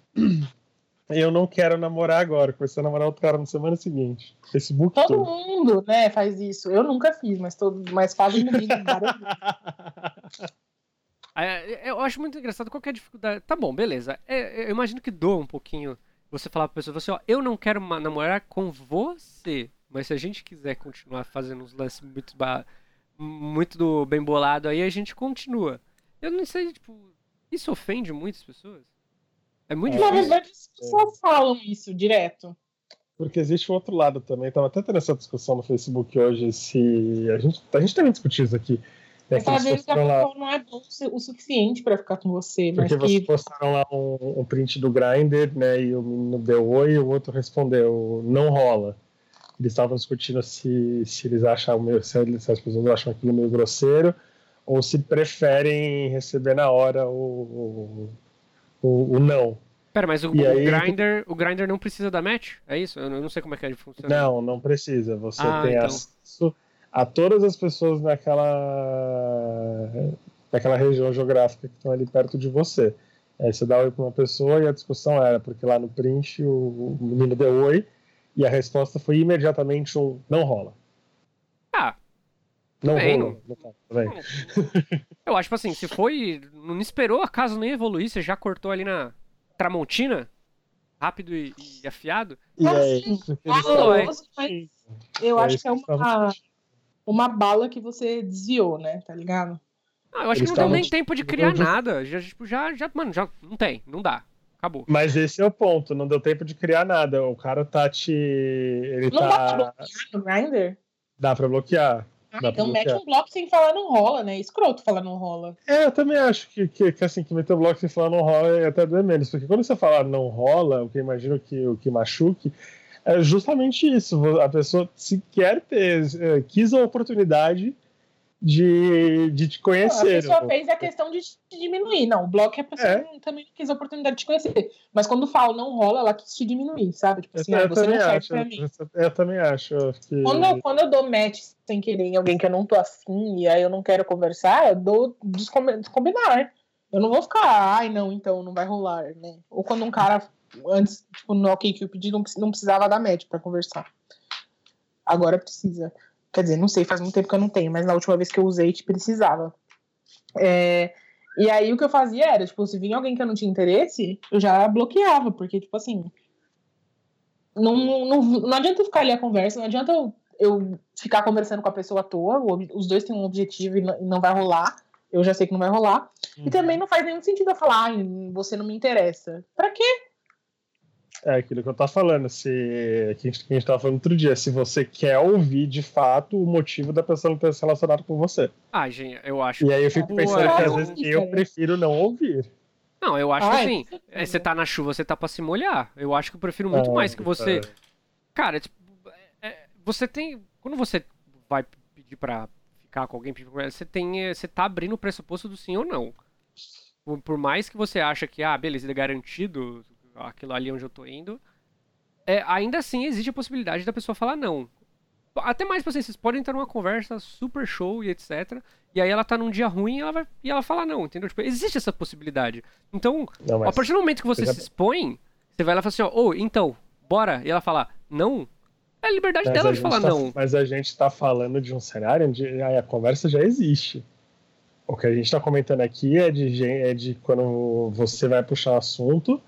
eu não quero namorar agora, comecei a namorar outro cara na semana seguinte. Facebook Todo todo. mundo, né, faz isso. Eu nunca fiz, mas, todo, mas fazem comigo Eu acho muito engraçado qual é a dificuldade. Tá bom, beleza. É, eu imagino que doa um pouquinho você falar pra pessoa assim, ó, eu não quero namorar com você, mas se a gente quiser continuar fazendo uns lances muito, muito do bem bolado aí, a gente continua. Eu não sei, tipo, isso ofende muitas pessoas? É muito é, difícil. Na verdade, as pessoas falam isso direto. Porque existe o outro lado também. Estava até tendo essa discussão no Facebook hoje se. A gente, a gente também discutiu isso aqui. É que às vezes a lá... não é bom o suficiente para ficar com você. Porque mas que... postaram lá um, um, print do Grindr, né? E o menino deu oi e o outro respondeu, não rola. Eles estavam discutindo se, se eles acham meio, se as pessoas acham aquilo meio grosseiro ou se preferem receber na hora o, o, o não. Pera, mas o, o aí, Grindr, o Grindr não precisa da match? É isso? Eu não sei como é que ele funciona. Não, não precisa. Você ah, tem então. acesso a todas as pessoas naquela, naquela região geográfica que estão ali perto de você. Aí você dá oi para uma pessoa e a discussão era, porque lá no print o, o menino deu oi e a resposta foi imediatamente um não rola. Ah, não bem, rolou. Não... Não, eu acho, tipo assim, se foi. Não esperou, acaso nem evoluir, você já cortou ali na Tramontina? Rápido e, e afiado? E é isso que eu é acho que é uma, uma bala que você desviou, né? Tá ligado? Ah, eu acho eles que não deu nem tempo de criar nada. Já, tipo, já, já, mano, já não tem, não dá. Acabou. Mas esse é o ponto, não deu tempo de criar nada. O cara tá te. Ele não tá... dá pra bloquear no Grindr? Dá pra bloquear. Ah, então mete um bloco sem falar não rola, né? Escroto falar não rola. É, eu também acho que, que, que assim, que meter o bloco sem falar não rola é até doer menos. Porque quando você falar não rola, o que eu imagino que o que machuque, é justamente isso. A pessoa se quer ter, é, quis a oportunidade de, de te conhecer. A pessoa né? fez a questão de te diminuir. Não, o bloco é a pessoa é. também quis a oportunidade de te conhecer. Mas quando fala não rola, ela quis te diminuir, sabe? Tipo assim, eu, ah, você não serve acho, pra mim. Eu, também acho. Que... Quando, eu, quando eu dou match sem querer em alguém que eu não tô afim e aí eu não quero conversar, eu dou descombinar. Eu não vou ficar, ai não, então não vai rolar, né? Ou quando um cara, antes, tipo, no OK que eu pedi, não, não precisava dar match pra conversar. Agora precisa. Quer dizer, não sei, faz muito tempo que eu não tenho, mas na última vez que eu usei, te precisava. É, e aí o que eu fazia era, tipo, se vinha alguém que eu não tinha interesse, eu já bloqueava, porque, tipo assim. Não, não, não adianta eu ficar ali a conversa, não adianta eu, eu ficar conversando com a pessoa à toa, os dois têm um objetivo e não vai rolar. Eu já sei que não vai rolar. Uhum. E também não faz nenhum sentido eu falar, ah, você não me interessa. Pra quê? É aquilo que eu tava falando, se que a gente, que a gente tava falando outro dia, se você quer ouvir de fato o motivo da pessoa não ter se relacionado com você. Ah, gente, eu acho. E aí eu fico pensando que às vezes eu prefiro não ouvir. Não, eu acho Ai, que assim, é, você tá na chuva, você tá pra se molhar. Eu acho que eu prefiro muito é, mais que você. É. Cara, tipo, é, você tem. Quando você vai pedir pra ficar com alguém, você tem. Você tá abrindo o pressuposto do sim ou não. Por, por mais que você acha que, ah, beleza, ele é garantido, aquilo ali onde eu tô indo, é, ainda assim existe a possibilidade da pessoa falar não. Até mais pra vocês, vocês podem estar numa conversa super show e etc. E aí ela tá num dia ruim e ela vai e ela fala não, entendeu? Tipo, existe essa possibilidade. Então, não, a partir do momento que você já... se expõe, você vai lá e fala assim, ó, oh, então, bora. E ela fala, não. É a liberdade mas dela a de falar tá, não. Mas a gente tá falando de um cenário onde a conversa já existe. O que a gente tá comentando aqui é de, é de quando você vai puxar o assunto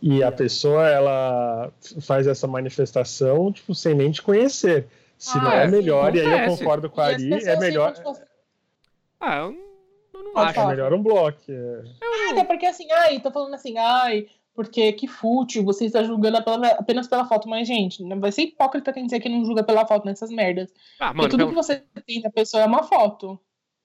e a pessoa ela faz essa manifestação tipo sem nem te conhecer. Se ah, não é, é melhor, e aí eu concordo com a Ari, é melhor. Ah, eu não, não acho. É melhor um bloco. É. é, até porque assim, ai, tô falando assim, ai, porque que fútil, você está julgando apenas pela foto, mas, gente, não vai ser hipócrita quem dizer que não julga pela foto nessas merdas. Ah, mano, porque tudo pelo... que você tem da pessoa é uma foto.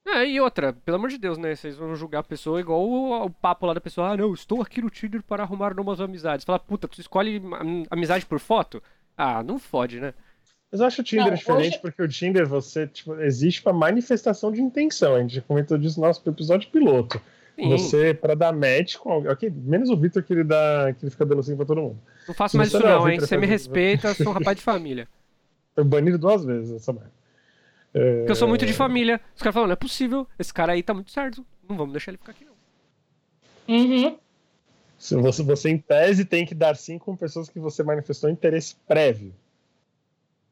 É, e outra, pelo amor de Deus, né? Vocês vão julgar a pessoa igual o, o, papo lá da pessoa, ah, não, estou aqui no Tinder para arrumar novas amizades. Fala, puta, tu escolhe amizade por foto? Ah, não fode, né? Mas eu acho o Tinder não, diferente hoje... porque o Tinder, você, tipo, existe uma manifestação de intenção. A gente já comentou disso no nosso episódio piloto. Sim. Você, para dar match com alguém. Okay, menos o Vitor que ele dá. que ele fica dando assim pra todo mundo. Não faço mais isso, não, hein? Você me respeita, sou um rapaz de família. Foi banido duas vezes essa merda. É... Porque eu sou muito de família. Os caras falam, não é possível, esse cara aí tá muito certo. Não vamos deixar ele ficar aqui, não. Uhum. Se você, você, em tese, tem que dar sim com pessoas que você manifestou interesse prévio.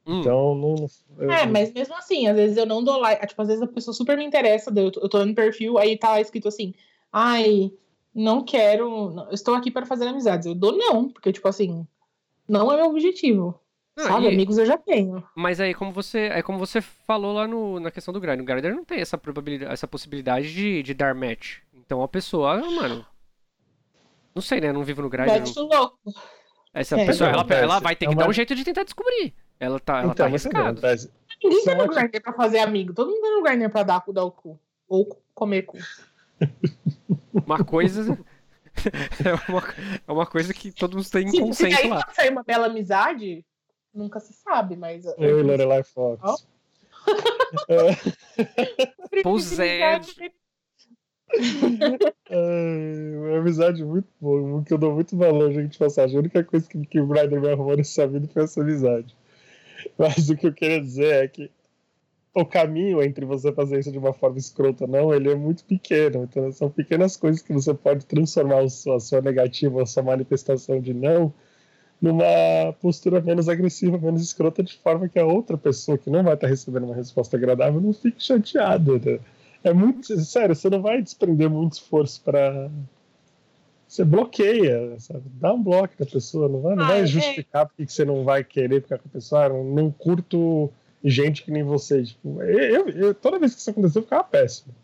Hum. Então, não. Eu... É, mas mesmo assim, às vezes eu não dou like. Tipo, às vezes a pessoa super me interessa, eu tô, eu tô no perfil, aí tá lá escrito assim: ai, não quero. Estou aqui para fazer amizades. Eu dou não, porque, tipo assim, não é meu objetivo. Ah, sabe, e... amigos eu já tenho. Mas aí, como você, é como você falou lá no, na questão do Grindr, o Grindr não tem essa probabilidade, essa possibilidade de, de dar match. Então a pessoa, mano, não sei, né? Não vivo no Grindr. Match não... louco. Essa é, pessoa, ela, ela, vai ter que é uma... dar um jeito de tentar descobrir. Ela tá, ela então, tá arriscada. Ninguém tá no Grindr pra fazer amigo. Todo mundo tá no Grindr pra dar, dar o cu. Ou comer cu. Uma coisa... é, uma, é uma coisa que todo mundo tem Sim, consenso se aí lá. sair uma bela amizade, nunca se sabe, mas... Eu e Lorelai Fox. Oh. Pois é. é uma amizade muito boa, que eu dou muito valor, gente, passagem. A única coisa que, que o Ryder me arrumou nessa vida foi essa amizade. Mas o que eu queria dizer é que o caminho entre você fazer isso de uma forma escrota ou não, ele é muito pequeno. Então são pequenas coisas que você pode transformar a sua, a sua negativa, a sua manifestação de não numa postura menos agressiva, menos escrota, de forma que a outra pessoa que não vai estar recebendo uma resposta agradável não fique chateada. Né? É muito sério, você não vai desprender muito esforço para você bloqueia, sabe? Dá um bloco da pessoa, não vai, não ah, vai é. justificar porque que você não vai querer ficar com a pessoa. Ah, não curto gente que nem você. Tipo, eu, eu, toda vez que isso aconteceu, eu ficava péssimo.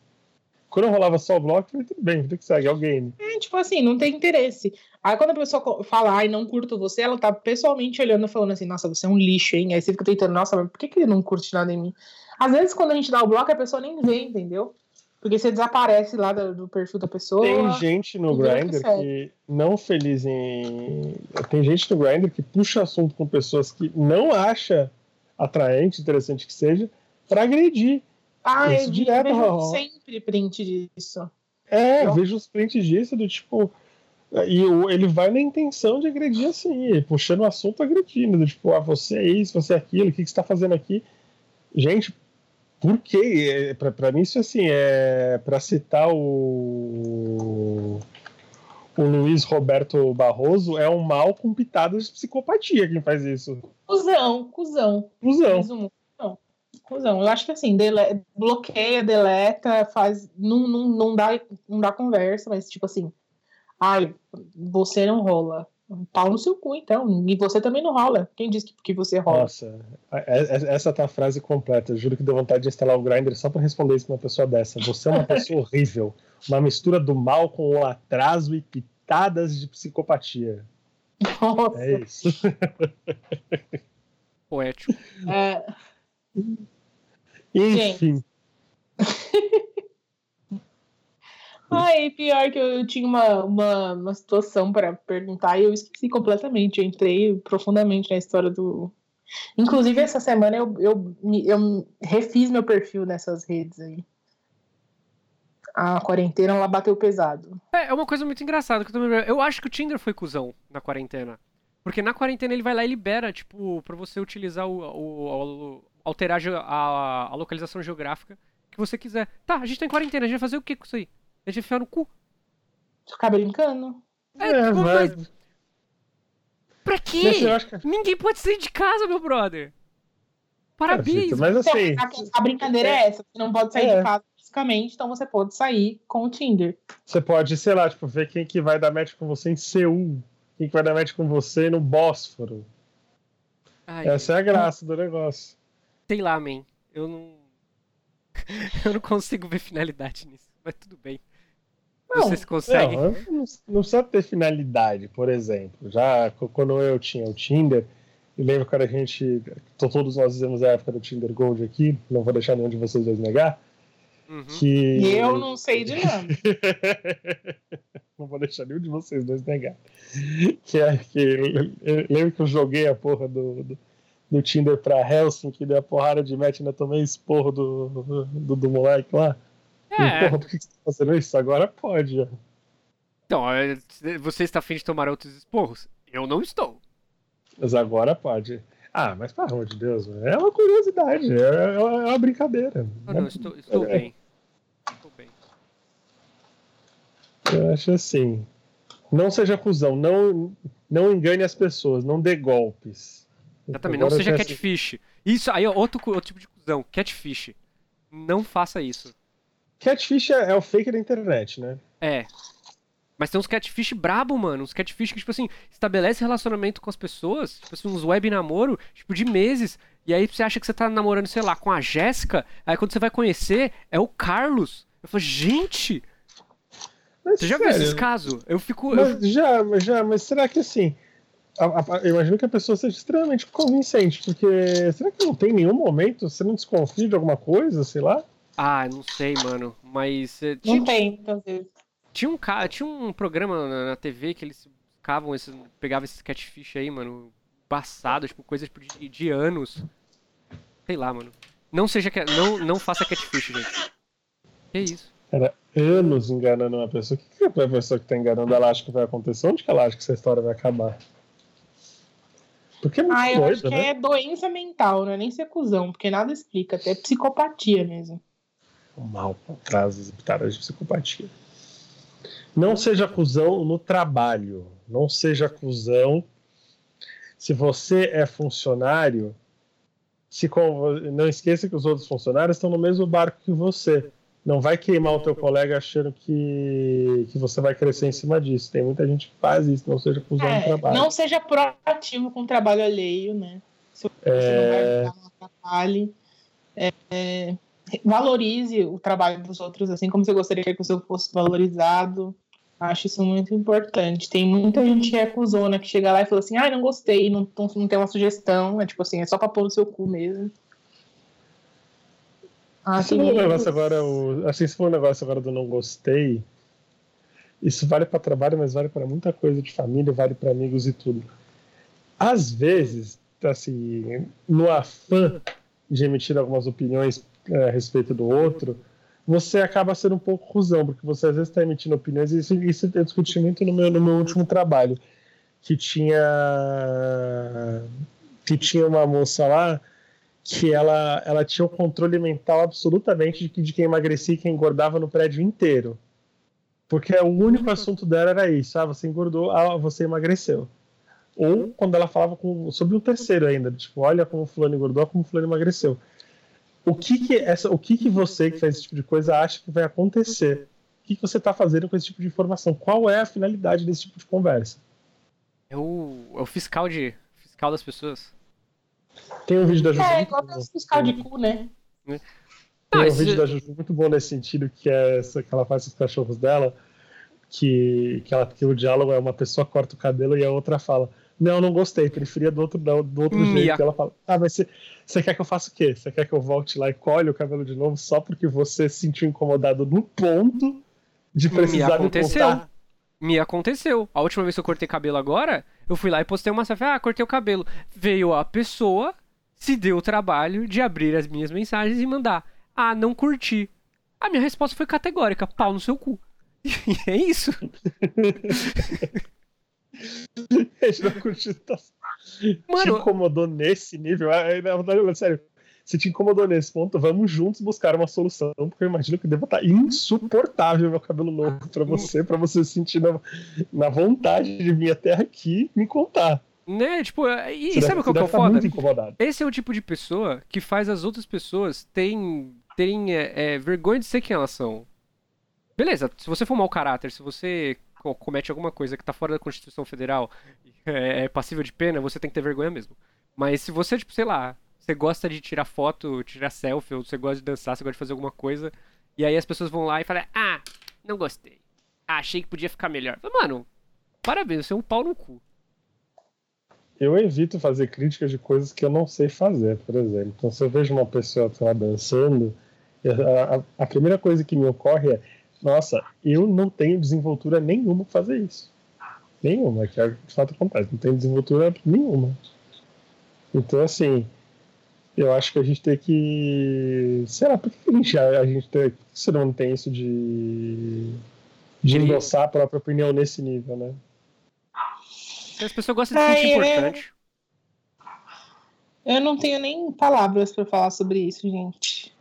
Quando eu rolava só o bloco, tudo bem, tem que segue alguém. É, tipo assim, não tem interesse. Aí quando a pessoa fala, ai, não curto você, ela tá pessoalmente olhando e falando assim, nossa, você é um lixo, hein? Aí você fica tentando, nossa, mas por que, que ele não curte nada em mim? Às vezes, quando a gente dá o bloco, a pessoa nem vê, entendeu? Porque você desaparece lá do, do perfil da pessoa. Tem gente no Grindr que não feliz em. Tem gente no Grindr que puxa assunto com pessoas que não acha atraente, interessante que seja, para agredir. Ah, eu direto, vejo sempre print disso. É, eu vejo os prints disso do tipo. E ele vai na intenção de agredir assim, puxando o assunto agredindo, do tipo, ah, você é isso, você é aquilo, o que, que você está fazendo aqui? Gente, por quê? É, para mim, isso assim, é para citar o, o Luiz Roberto Barroso, é um mal com pitadas de psicopatia quem faz isso. Cusão, cuzão. Cusão. Não, cuzão. Eu acho que assim, dele, bloqueia, deleta, faz. Não, não, não, dá, não dá conversa, mas tipo assim, ai, você não rola. Um pau no seu cu, então. E você também não rola. Quem disse que, que você rola? Nossa, essa tá a frase completa. Eu juro que deu vontade de instalar o Grindr só para responder isso pra uma pessoa dessa. Você é uma pessoa horrível. Uma mistura do mal com o atraso e pitadas de psicopatia. Nossa. É isso. Poético. É... Enfim. Ai, pior que eu tinha uma, uma, uma situação para perguntar e eu esqueci completamente. Eu entrei profundamente na história do. Inclusive, essa semana eu, eu, eu refiz meu perfil nessas redes aí. A quarentena ela bateu pesado. É, é uma coisa muito engraçada que eu também. Eu acho que o Tinder foi cuzão na quarentena. Porque na quarentena ele vai lá e libera, tipo, pra você utilizar o. o, o alterar a, a localização geográfica que você quiser. Tá, a gente tá em quarentena, a gente vai fazer o que com isso aí? A gente vai enfiar no cu. Ficar brincando. É, é tipo, mas... mas... Pra quê? Que... Ninguém pode sair de casa, meu brother. Parabéns. É, mas assim, então, a, a, brincadeira é, é essa. Você não pode sair é. de casa fisicamente, então você pode sair com o Tinder. Você pode, sei lá, tipo, ver quem que vai dar match com você em Seul. Quem que vai dar match com você no Bósforo. Ai, Essa é a graça do negócio. Sei lá, man. Eu não. eu não consigo ver finalidade nisso. Mas tudo bem. Não, Vocês conseguem? Não, não, não precisa ter finalidade, por exemplo. Já quando eu tinha o Tinder, e lembro quando a gente. Todos nós fizemos a época do Tinder Gold aqui, não vou deixar nenhum de vocês dois negar. Uhum. Que... Eu não sei de nada. não vou deixar nenhum de vocês dois negar. Que é que. Eu, lembro que eu joguei a porra do, do, do Tinder pra Helsinki, dei a porrada de match, ainda tomei esporro do, do, do, moleque lá. É. porra, por que você tá fazendo isso? Agora pode. Já. Então, é, você está afim de tomar outros esporros? Eu não estou. Mas agora pode. Ah, mas pelo amor de Deus, é uma curiosidade, é, é uma brincadeira. Não, não, estou, estou é. bem. Estou bem. Eu acho assim. Não seja cuzão, não, não engane as pessoas, não dê golpes. Exatamente, não seja catfish. Isso aí é outro, outro tipo de cuzão, catfish. Não faça isso. Catfish é, é o fake da internet, né? É. Mas tem uns catfish brabo, mano. Uns catfish que, tipo assim, estabelece relacionamento com as pessoas, tipo assim, uns web namoro, tipo, de meses. E aí você acha que você tá namorando, sei lá, com a Jéssica, aí quando você vai conhecer, é o Carlos. Eu falo, gente! Mas, você já sério? viu esses casos? Eu fico. Mas, eu... Já, mas já, mas será que assim. A, a, eu imagino que a pessoa seja extremamente convincente, porque será que não tem nenhum momento, você não desconfia de alguma coisa, sei lá? Ah, não sei, mano. Mas. Eh, não tinha, tem, muitas vezes. Tinha um, tinha um programa na, na TV que eles ficavam, esses, pegavam esses catfish aí, mano. Passado, tipo, coisas de, de anos. Sei lá, mano. Não seja. Não, não faça catfish, gente. Que isso? Era anos enganando uma pessoa. O que, que a pessoa que tá enganando ela acha que vai acontecer? Onde que ela acha que essa história vai acabar? Porque é muito ah, eu doido, acho que né? é doença mental, não é nem ser cuzão, porque nada explica, até psicopatia mesmo mal traz as pitadas de psicopatia. Não seja acusão no trabalho. Não seja acusão. Se você é funcionário, se não esqueça que os outros funcionários estão no mesmo barco que você. Não vai queimar o teu colega achando que, que você vai crescer em cima disso. Tem muita gente que faz isso, não seja acusão é, no trabalho. Não seja proativo com o trabalho alheio, né? Se você é... não vai não atrapalhe. É, é, valorize o trabalho dos outros, assim como você gostaria que o seu fosse valorizado. Acho isso muito importante. Tem muita gente que é cuzona, que chega lá e fala assim, ah, não gostei, não, não, não tem uma sugestão. É tipo assim, é só pra pôr no seu cu mesmo. Ah, se for um negócio agora, o, assim, se for um negócio agora do não gostei, isso vale para trabalho, mas vale para muita coisa de família, vale para amigos e tudo. Às vezes, assim, no afã de emitir algumas opiniões é, a respeito do outro, você acaba sendo um pouco cuzão, porque você às vezes está emitindo opiniões, e isso, isso eu discuti muito no meu, no meu último trabalho, que tinha que tinha uma moça lá que ela, ela tinha o controle mental absolutamente de, de quem emagrecia e quem engordava no prédio inteiro. Porque o único assunto dela era isso: ah, você engordou, ah, você emagreceu. Ou quando ela falava com, sobre um terceiro ainda, tipo, olha como o fulano engordou, como o fulano emagreceu o que que essa, o que que você que faz esse tipo de coisa acha que vai acontecer? O que, que você está fazendo com esse tipo de informação? Qual é a finalidade desse tipo de conversa? É o, é o fiscal de fiscal das pessoas. Tem um vídeo da Juju. É, igual fiscal de cu, né? Tem um vídeo da Juju muito bom nesse sentido, que é essa que ela faz com os cachorros dela. que, que, ela, que o diálogo é uma pessoa corta o cabelo e a outra fala. Não, não gostei, preferia do outro, do outro hum, jeito. E ela fala, ah, mas você, quer que eu faça o quê? Você quer que eu volte lá e colhe o cabelo de novo só porque você se sentiu incomodado no ponto de precisar me, aconteceu. me contar? Me aconteceu. A última vez que eu cortei cabelo agora, eu fui lá e postei uma selfie, ah, cortei o cabelo. Veio a pessoa, se deu o trabalho de abrir as minhas mensagens e mandar, ah, não curti. A minha resposta foi categórica, pau no seu cu. E é isso. Não curtiram. Tá... Mano, te incomodou nesse nível? É, é, sério, se te incomodou nesse ponto, vamos juntos buscar uma solução, porque eu imagino que deva estar insuportável meu cabelo novo para você, para você sentir na, na, vontade de vir até aqui me contar. Né, tipo, e você sabe o que é o foda? Esse é o tipo de pessoa que faz as outras pessoas terem, terem é, é, vergonha de ser quem elas são. Beleza, se você for mau caráter, se você comete alguma coisa que tá fora da Constituição Federal, é, é passível de pena, você tem que ter vergonha mesmo. Mas se você, tipo, sei lá, você gosta de tirar foto, tirar selfie, ou você gosta de dançar, você gosta de fazer alguma coisa, e aí as pessoas vão lá e falam, ah, não gostei. Ah, achei que podia ficar melhor. Mano, parabéns, você é um pau no cu. Eu evito fazer críticas de coisas que eu não sei fazer, por exemplo. Então, se eu vejo uma pessoa lá dançando, a, a, a primeira coisa que me ocorre é nossa, eu não tenho desenvoltura nenhuma para fazer isso. Nenhuma, que é de fato acontece. Não tenho desenvoltura nenhuma. Então, assim, eu acho que a gente tem que. Será? Por que a gente, a gente tem, você não tem isso de. de endossar a própria opinião nesse nível, né? As pessoas gostam de sentir importante. Eu não tenho nem palavras para falar sobre isso, gente.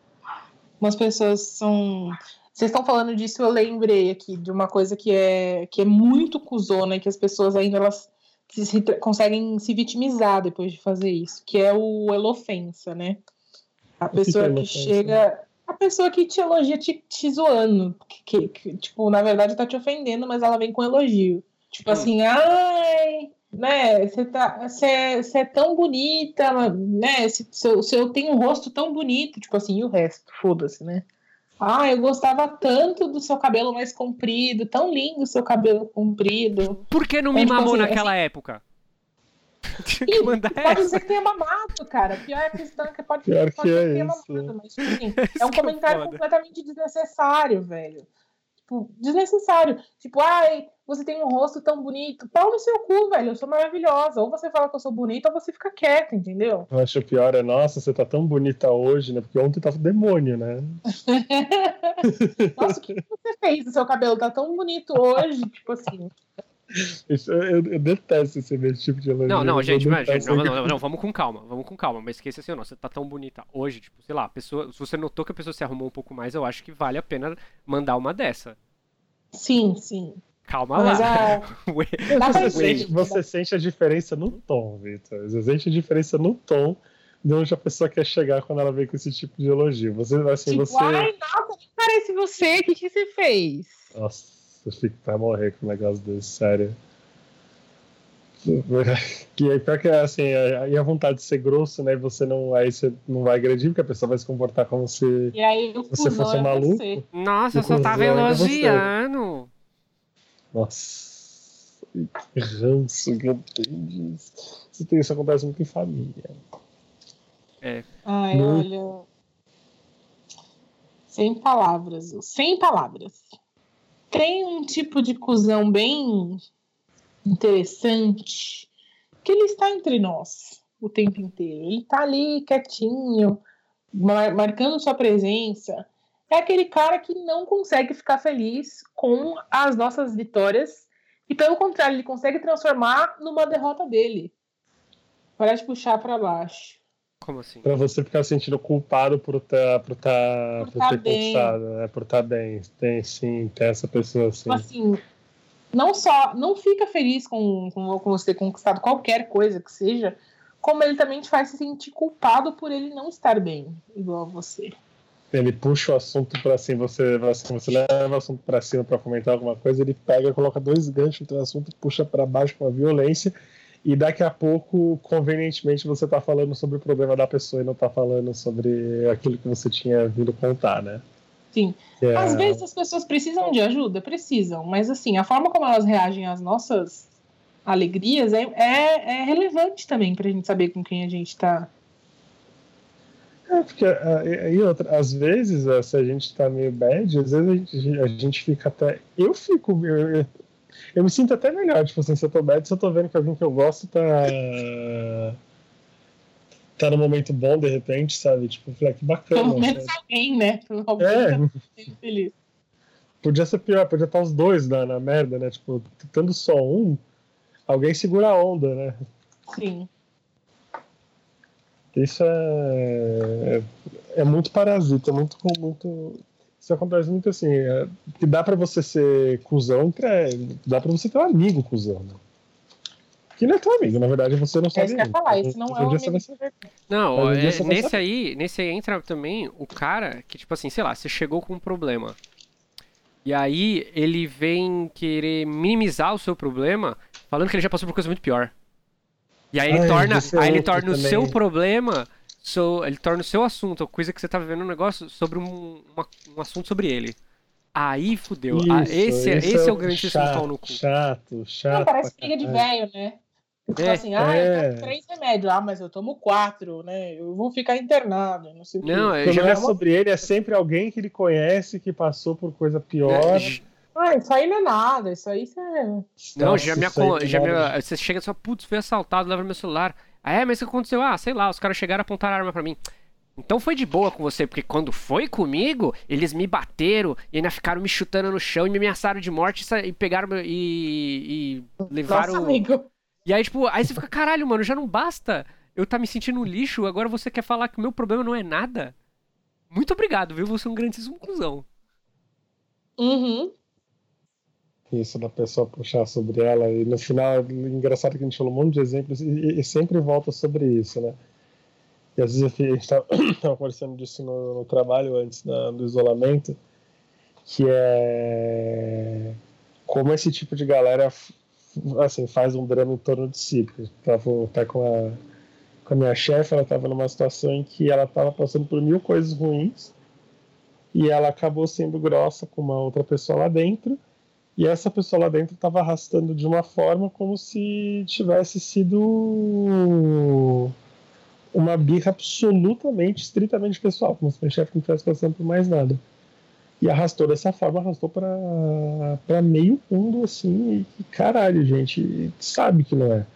Umas pessoas são vocês estão falando disso, eu lembrei aqui de uma coisa que é, que é muito cuzona e que as pessoas ainda elas se, se, conseguem se vitimizar depois de fazer isso, que é o elofensa, né? A pessoa que, que chega. A pessoa que te elogia te, te zoando. Que, que, que, tipo, na verdade tá te ofendendo, mas ela vem com elogio. Tipo hum. assim, ai, né, você tá, você é tão bonita, né, se, se, se eu tenho um rosto tão bonito, tipo assim, e o resto, foda-se, né? Ah, eu gostava tanto do seu cabelo mais comprido, tão lindo o seu cabelo comprido. Por que não me então, mamou assim, naquela assim... época? Tinha que mandar pode essa. ser que tenha mamado, cara. Pior é a questão que pode, Pior pode que é ser que tenha mamado, mas tipo assim, é um é comentário é completamente desnecessário, velho. Tipo, desnecessário. Tipo, ai, você tem um rosto tão bonito. Pau no seu cu, velho. Eu sou maravilhosa. Ou você fala que eu sou bonita, ou você fica quieta, entendeu? Eu acho pior é, nossa, você tá tão bonita hoje, né? Porque ontem tava demônio, né? nossa, o que você fez? O seu cabelo tá tão bonito hoje, tipo assim. Eu, eu, detesto esse mesmo tipo de elogio. Não, não, gente, mas, gente não, não, não, não, vamos com calma, vamos com calma. Mas esqueça assim, você tá tão bonita hoje, tipo, sei lá, a pessoa, se você notou que a pessoa se arrumou um pouco mais, eu acho que vale a pena mandar uma dessa. Sim, sim. Calma mas lá. A... você, sente, você sente a diferença no tom, Vitor. Você sente a diferença no tom de onde a pessoa quer chegar quando ela vem com esse tipo de elogio. Você, assim, tipo, você... ai, nossa, nem parece você, o que, que você fez? Nossa, eu fico pra morrer com um negócio desse, sério. Que é pior que assim, aí a vontade de ser grosso, né? Você não, aí você não vai agredir, porque a pessoa vai se comportar como se você fosse um maluco. Você. Nossa, eu só tava é elogiando. Nossa, que ranço que eu tenho disso. Isso acontece muito em família. É. Ai, olha. Sem palavras, sem palavras. Tem um tipo de cuzão bem interessante que ele está entre nós o tempo inteiro. Ele está ali quietinho, mar marcando sua presença. É aquele cara que não consegue ficar feliz com as nossas vitórias e, pelo contrário, ele consegue transformar numa derrota dele. Parece puxar para baixo. Como assim? Pra você ficar sentindo culpado por, tá, por, tá, por, por tá ter bem. conquistado, né? Por estar tá bem. Tem sim, tem essa pessoa assim. Tipo assim, não só não fica feliz com, com, com você ter conquistado qualquer coisa que seja, como ele também te faz se sentir culpado por ele não estar bem, igual a você. Ele puxa o assunto para cima, você, assim, você leva o assunto para cima para comentar alguma coisa, ele pega, coloca dois ganchos no assunto, puxa para baixo com a violência, e daqui a pouco, convenientemente, você está falando sobre o problema da pessoa e não está falando sobre aquilo que você tinha vindo contar, né? Sim. É... Às vezes as pessoas precisam de ajuda, precisam, mas assim, a forma como elas reagem às nossas alegrias é, é, é relevante também pra gente saber com quem a gente tá. É, porque aí outra, às vezes, se a gente tá meio bad, às vezes a gente, a gente fica até. Eu fico. Eu, eu me sinto até melhor, tipo assim, se eu tô bad, se eu tô vendo que alguém que eu gosto tá tá num momento bom de repente, sabe? Tipo, falei, que bacana. Pelo menos sabe? alguém, né? Alguém é. Tá feliz. Podia ser pior, podia estar os dois na, na merda, né? Tipo, tendo só um, alguém segura a onda, né? Sim. Isso é, é, é muito parasita, é muito, muito. Isso acontece muito assim. É, que dá pra você ser cuzão, é, dá pra você ter um amigo cuzão, né? Que não é teu amigo, na verdade você não sabe. É isso que eu ia falar, esse não é um amigo. Não, é, nesse aí, nesse aí entra também o cara que, tipo assim, sei lá, você chegou com um problema. E aí ele vem querer minimizar o seu problema, falando que ele já passou por coisa muito pior. E aí ele Ai, torna, aí ele torna o seu problema, so, ele torna o seu assunto, a coisa que você tá vivendo um negócio, sobre um, uma, um assunto sobre ele. Aí fudeu. Isso, ah, esse, é, esse é, é o grande chato, no cu. Chato, chato. Não, parece briga de velho, né? Tipo é, assim, ah, é. eu tomo três remédios, ah, mas eu tomo quatro, né? Eu vou ficar internado, não sei o Não, que. Quando é sobre ele, é sempre alguém que ele conhece que passou por coisa pior. É, ah, isso aí não é nada, isso aí você. Não, Nossa, já me já me, Você chega e fala, putz, fui assaltado, leva meu celular. Ah, é, mas o que aconteceu? Ah, sei lá, os caras chegaram a apontar a arma pra mim. Então foi de boa com você, porque quando foi comigo, eles me bateram e ainda ficaram me chutando no chão e me ameaçaram de morte e pegaram e, e levaram. Nossa, amigo. E aí, tipo, aí você fica, caralho, mano, já não basta eu tá me sentindo um lixo, agora você quer falar que o meu problema não é nada? Muito obrigado, viu? Você é um grandíssimo cuzão. Uhum. Isso da pessoa puxar sobre ela, e no final, engraçado que a gente falou um monte de exemplos, e, e sempre volta sobre isso, né? E às vezes a gente tava, tava conversando disso no, no trabalho antes da, do isolamento, que é como esse tipo de galera assim, faz um drama em torno de si. Tava tá com a, com a minha chefe, ela estava numa situação em que ela estava passando por mil coisas ruins e ela acabou sendo grossa com uma outra pessoa lá dentro e essa pessoa lá dentro estava arrastando de uma forma como se tivesse sido uma birra absolutamente, estritamente pessoal, como se minha chefe não estivesse passando por mais nada e arrastou dessa forma, arrastou para meio mundo, assim, e caralho, gente, sabe que não é.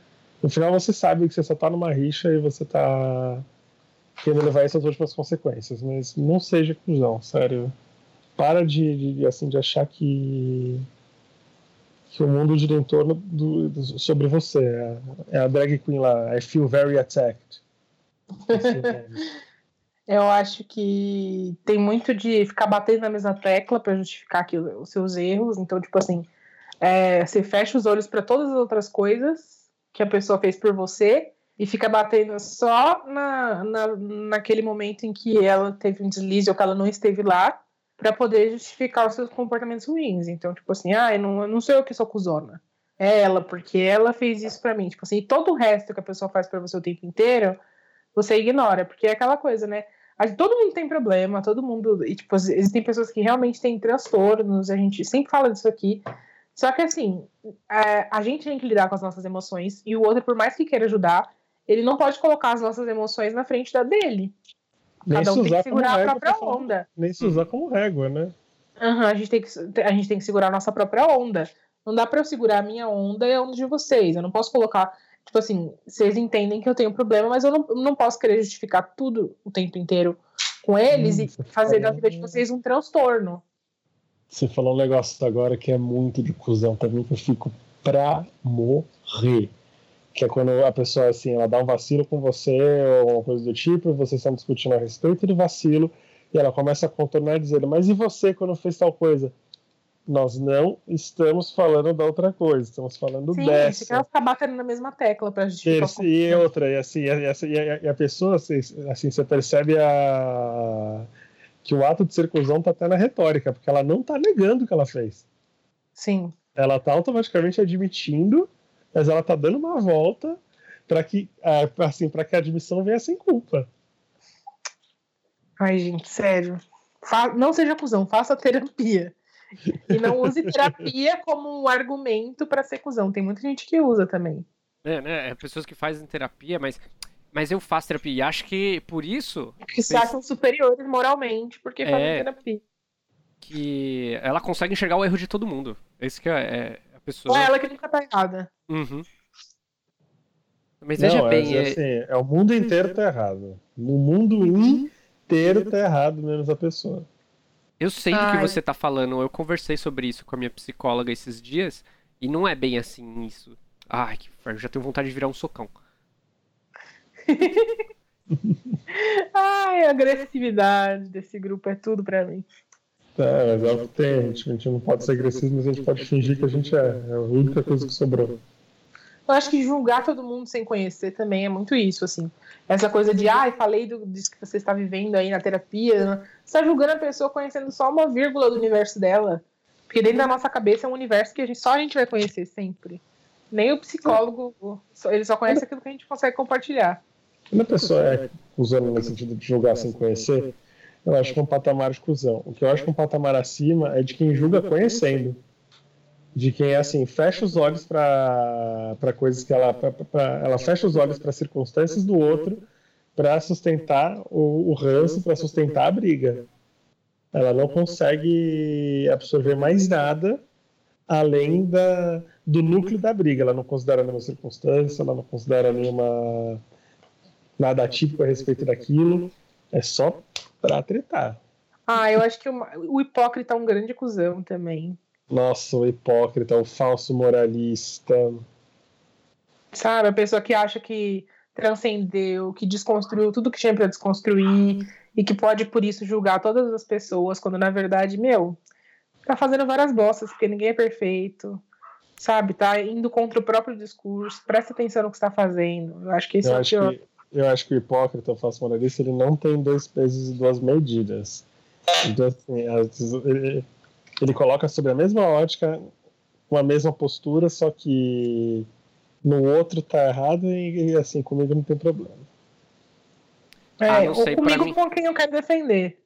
No final você sabe que você só tá numa rixa e você tá querendo levar essas últimas consequências, mas não seja cuzão, sério. Para de, de assim, de achar que que o mundo gira em torno do, do, sobre você. É, é a drag queen lá, I feel very attacked. Eu acho que tem muito de ficar batendo na mesma tecla para justificar aqui os seus erros. Então, tipo assim, é, você fecha os olhos para todas as outras coisas que a pessoa fez por você e fica batendo só na, na, naquele momento em que ela teve um deslize ou que ela não esteve lá para poder justificar os seus comportamentos ruins. Então, tipo assim, ah, eu não, não sou eu que sou cuzona. É ela, porque ela fez isso para mim. Tipo assim, todo o resto que a pessoa faz para você o tempo inteiro, você ignora, porque é aquela coisa, né? todo mundo tem problema, todo mundo. E, tipo, existem pessoas que realmente têm transtornos, a gente sempre fala disso aqui. Só que, assim, é, a gente tem que lidar com as nossas emoções, e o outro, por mais que queira ajudar, ele não pode colocar as nossas emoções na frente da dele. Nem Cada um tem que segurar a própria onda. Nem se usar como régua, né? Uhum, a, gente tem que, a gente tem que segurar a nossa própria onda. Não dá para eu segurar a minha onda e a onda de vocês. Eu não posso colocar Tipo assim, vocês entendem que eu tenho problema, mas eu não, não posso querer justificar tudo o tempo inteiro com eles hum, e fazer da vida de vocês um transtorno. Você falou um negócio agora que é muito de cuzão também, que eu fico pra morrer. Que é quando a pessoa, assim, ela dá um vacilo com você ou alguma coisa do tipo, e vocês estão discutindo a respeito do vacilo, e ela começa a contornar dizendo, mas e você quando fez tal coisa? nós não estamos falando da outra coisa, estamos falando Sim, dessa. Sim, ficar batendo na mesma tecla para justificar. Esse, e outra, e assim, e, a, e a pessoa, assim, assim, você percebe a que o ato de circuncisão está até na retórica, porque ela não está negando o que ela fez. Sim. Ela está automaticamente admitindo, mas ela está dando uma volta para que, assim, para que a admissão venha sem culpa. Ai, gente, sério. Fa não seja cuzão, faça terapia. E não use terapia como um argumento para ser cuzão. Tem muita gente que usa também. É, né? É pessoas que fazem terapia, mas, mas eu faço terapia. E acho que por isso. Que se acham superiores moralmente porque é, fazem terapia. Que ela consegue enxergar o erro de todo mundo. Esse que é, é pessoa. Ou ela que nunca tá errada. Uhum. Mas veja Não, bem. É, assim, é o mundo inteiro tá errado. O mundo inteiro tá errado, menos a pessoa. Eu sei Ai. do que você tá falando. Eu conversei sobre isso com a minha psicóloga esses dias. E não é bem assim isso. Ai, que eu já tenho vontade de virar um socão. Ai, a agressividade desse grupo é tudo pra mim. É, mas é o que tem. A gente, a gente não pode ser agressivo, mas a gente pode fingir que a gente é. É a única coisa que sobrou. Eu acho que julgar todo mundo sem conhecer também é muito isso, assim. Essa coisa de, ai, ah, falei do, disso que você está vivendo aí na terapia. Né? Você está julgando a pessoa conhecendo só uma vírgula do universo dela. Porque dentro da nossa cabeça é um universo que a gente, só a gente vai conhecer sempre. Nem o psicólogo, ele só conhece aquilo que a gente consegue compartilhar. Quando a pessoa é usando no sentido de julgar sem conhecer, eu acho que é um patamar de cuzão. O que eu acho que é um patamar acima é de quem julga conhecendo. De quem é assim fecha os olhos para coisas que ela pra, pra, ela fecha os olhos para circunstâncias do outro para sustentar o, o ranço para sustentar a briga. Ela não consegue absorver mais nada além da, do núcleo da briga. Ela não considera nenhuma circunstância ela não considera nenhuma nada atípico a respeito daquilo. É só para tretar ah eu acho que o, o hipócrita é um grande cuzão também nossa, o hipócrita, o falso moralista. Sabe, a pessoa que acha que transcendeu, que desconstruiu tudo que tinha para desconstruir e que pode por isso julgar todas as pessoas, quando na verdade, meu, tá fazendo várias bostas, porque ninguém é perfeito. Sabe, tá indo contra o próprio discurso, presta atenção no que está fazendo. Eu acho que isso eu é acho pior. Que, eu acho que o hipócrita, o falso moralista, ele não tem dois pesos e duas medidas. Então, assim, ele, ele coloca sobre a mesma ótica, uma mesma postura, só que no outro tá errado e, assim, comigo não tem problema. É, ah, ou comigo mim... com quem eu quero defender.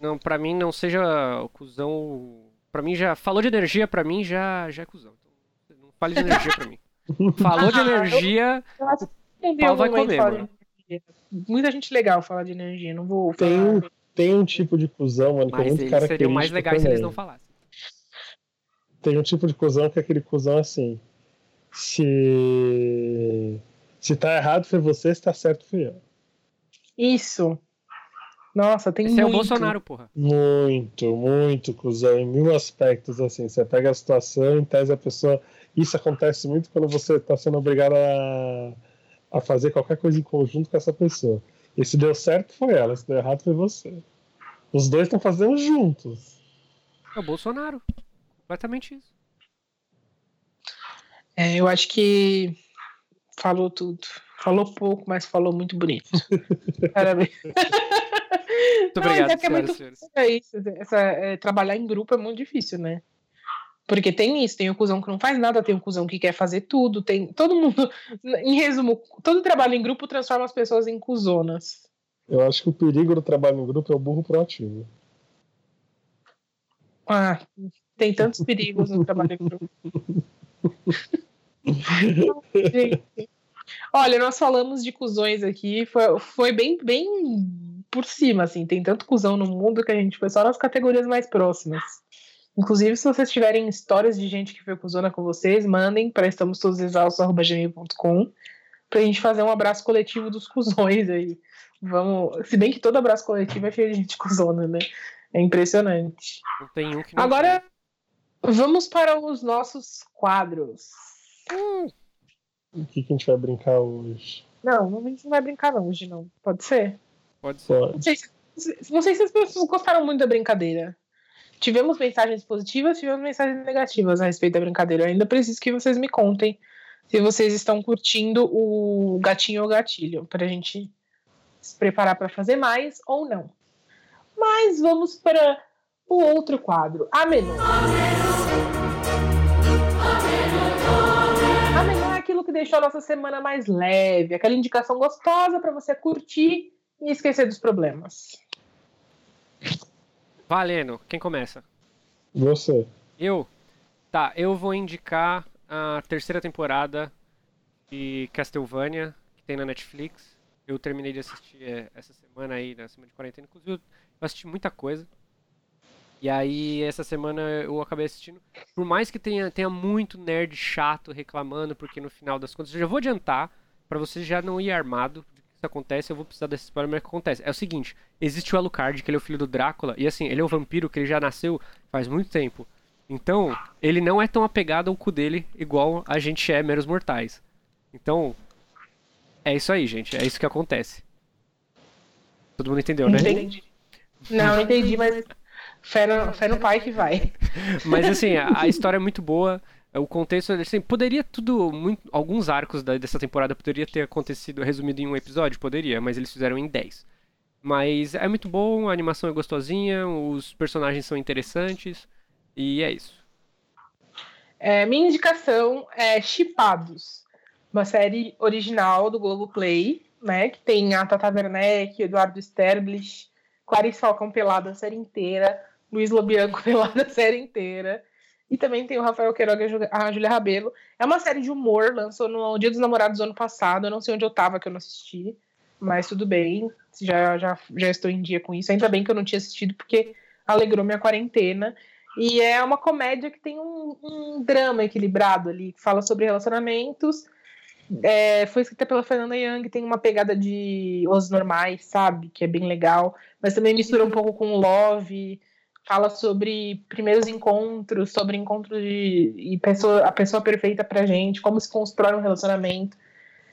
Não, pra mim não seja o cuzão. Pra mim já. Falou de energia, pra mim já, já é cuzão. Então, não fale de energia pra mim. Falou de energia. Eu, eu o pau vai comer, mano. Muita gente legal falar de energia, não vou. Tem, tem um tipo de cuzão, mano, que é muito característico. Seriam mais legais também. se eles não falassem tem um tipo de cuzão que é aquele cuzão assim. Se. Se tá errado foi você, se tá certo foi eu. Isso. Nossa, tem Esse muito. é o Bolsonaro, porra. Muito, muito cuzão, em mil aspectos, assim. Você pega a situação, em tese a pessoa. Isso acontece muito quando você tá sendo obrigado a, a fazer qualquer coisa em conjunto com essa pessoa. E se deu certo, foi ela, se deu errado, foi você. Os dois estão fazendo juntos. É o Bolsonaro. Completamente isso. É, eu acho que falou tudo. Falou pouco, mas falou muito bonito. Parabéns. Muito obrigado, é, é muito, é isso. Essa, é, trabalhar em grupo é muito difícil, né? Porque tem isso, tem o cuzão que não faz nada, tem o cuzão que quer fazer tudo, tem todo mundo. Em resumo, todo trabalho em grupo transforma as pessoas em cuzonas. Eu acho que o perigo do trabalho em grupo é o burro proativo. Ah, tem tantos perigos no trabalho em grupo. Olha, nós falamos de cuzões aqui, foi, foi bem, bem por cima, assim. Tem tanto cuzão no mundo que a gente foi só nas categorias mais próximas. Inclusive, se vocês tiverem histórias de gente que foi cuzona com vocês, mandem para estamos todos exaustos.gmail.com pra gente fazer um abraço coletivo dos cuzões aí. Vamos. Se bem que todo abraço coletivo é cheio de gente cuzona, né? É impressionante. Não tem um que não Agora, Vamos para os nossos quadros. Hum. O que, que a gente vai brincar hoje? Não, a gente não vai brincar não, hoje não. Pode ser? Pode ser. Não sei, se, não sei se as pessoas gostaram muito da brincadeira. Tivemos mensagens positivas, tivemos mensagens negativas a respeito da brincadeira. Eu ainda preciso que vocês me contem se vocês estão curtindo o gatinho ou gatilho, para a gente se preparar para fazer mais ou não. Mas vamos para o outro quadro, a menu. A menu é aquilo que deixou a nossa semana mais leve, aquela indicação gostosa para você curtir e esquecer dos problemas. Valendo. Quem começa? Você. Eu? Tá, eu vou indicar a terceira temporada de Castlevania, que tem na Netflix. Eu terminei de assistir é, essa semana aí, na semana de quarentena. Inclusive, eu assisti muita coisa. E aí, essa semana eu acabei assistindo. Por mais que tenha, tenha muito nerd chato reclamando, porque no final das contas, eu já vou adiantar, para você já não ir armado acontece, eu vou precisar desse spoiler, mas o que acontece? É o seguinte, existe o Alucard, que ele é o filho do Drácula, e assim, ele é um vampiro que ele já nasceu faz muito tempo. Então, ele não é tão apegado ao cu dele igual a gente é meros mortais. Então, é isso aí, gente. É isso que acontece. Todo mundo entendeu, né? Entendi. Não, entendi, mas fé no, fé no pai que vai. Mas assim, a, a história é muito boa. O contexto, assim, poderia tudo. Muito, alguns arcos da, dessa temporada poderia ter acontecido, resumido em um episódio? Poderia, mas eles fizeram em 10. Mas é muito bom, a animação é gostosinha, os personagens são interessantes. E é isso. É, minha indicação é Chipados, uma série original do Globoplay, né? Que tem a Tata Werneck, Eduardo Sterblich, Clarice Falcão pelada a série inteira, Luiz Lobianco pelada a série inteira. E também tem o Rafael Queiroga e a Julia Rabelo. É uma série de humor, lançou no Dia dos Namorados do ano passado. Eu não sei onde eu tava que eu não assisti, mas tudo bem. Já, já, já estou em dia com isso. Ainda bem que eu não tinha assistido, porque alegrou minha quarentena. E é uma comédia que tem um, um drama equilibrado ali, que fala sobre relacionamentos. É, foi escrita pela Fernanda Young, tem uma pegada de Os Normais, sabe? Que é bem legal. Mas também mistura um pouco com Love, fala sobre primeiros encontros, sobre encontros de e pessoa, a pessoa perfeita pra gente, como se constrói um relacionamento.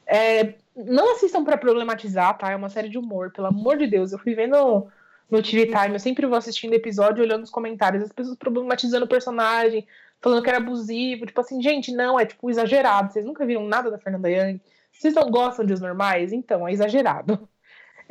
É, não assistam para problematizar, tá? É uma série de humor, pelo amor de Deus. Eu fui vendo no TV Time, eu sempre vou assistindo episódio olhando os comentários, as pessoas problematizando o personagem, falando que era abusivo, tipo assim, gente, não, é tipo exagerado. Vocês nunca viram nada da Fernanda Young? Vocês não gostam de os normais? Então, é exagerado.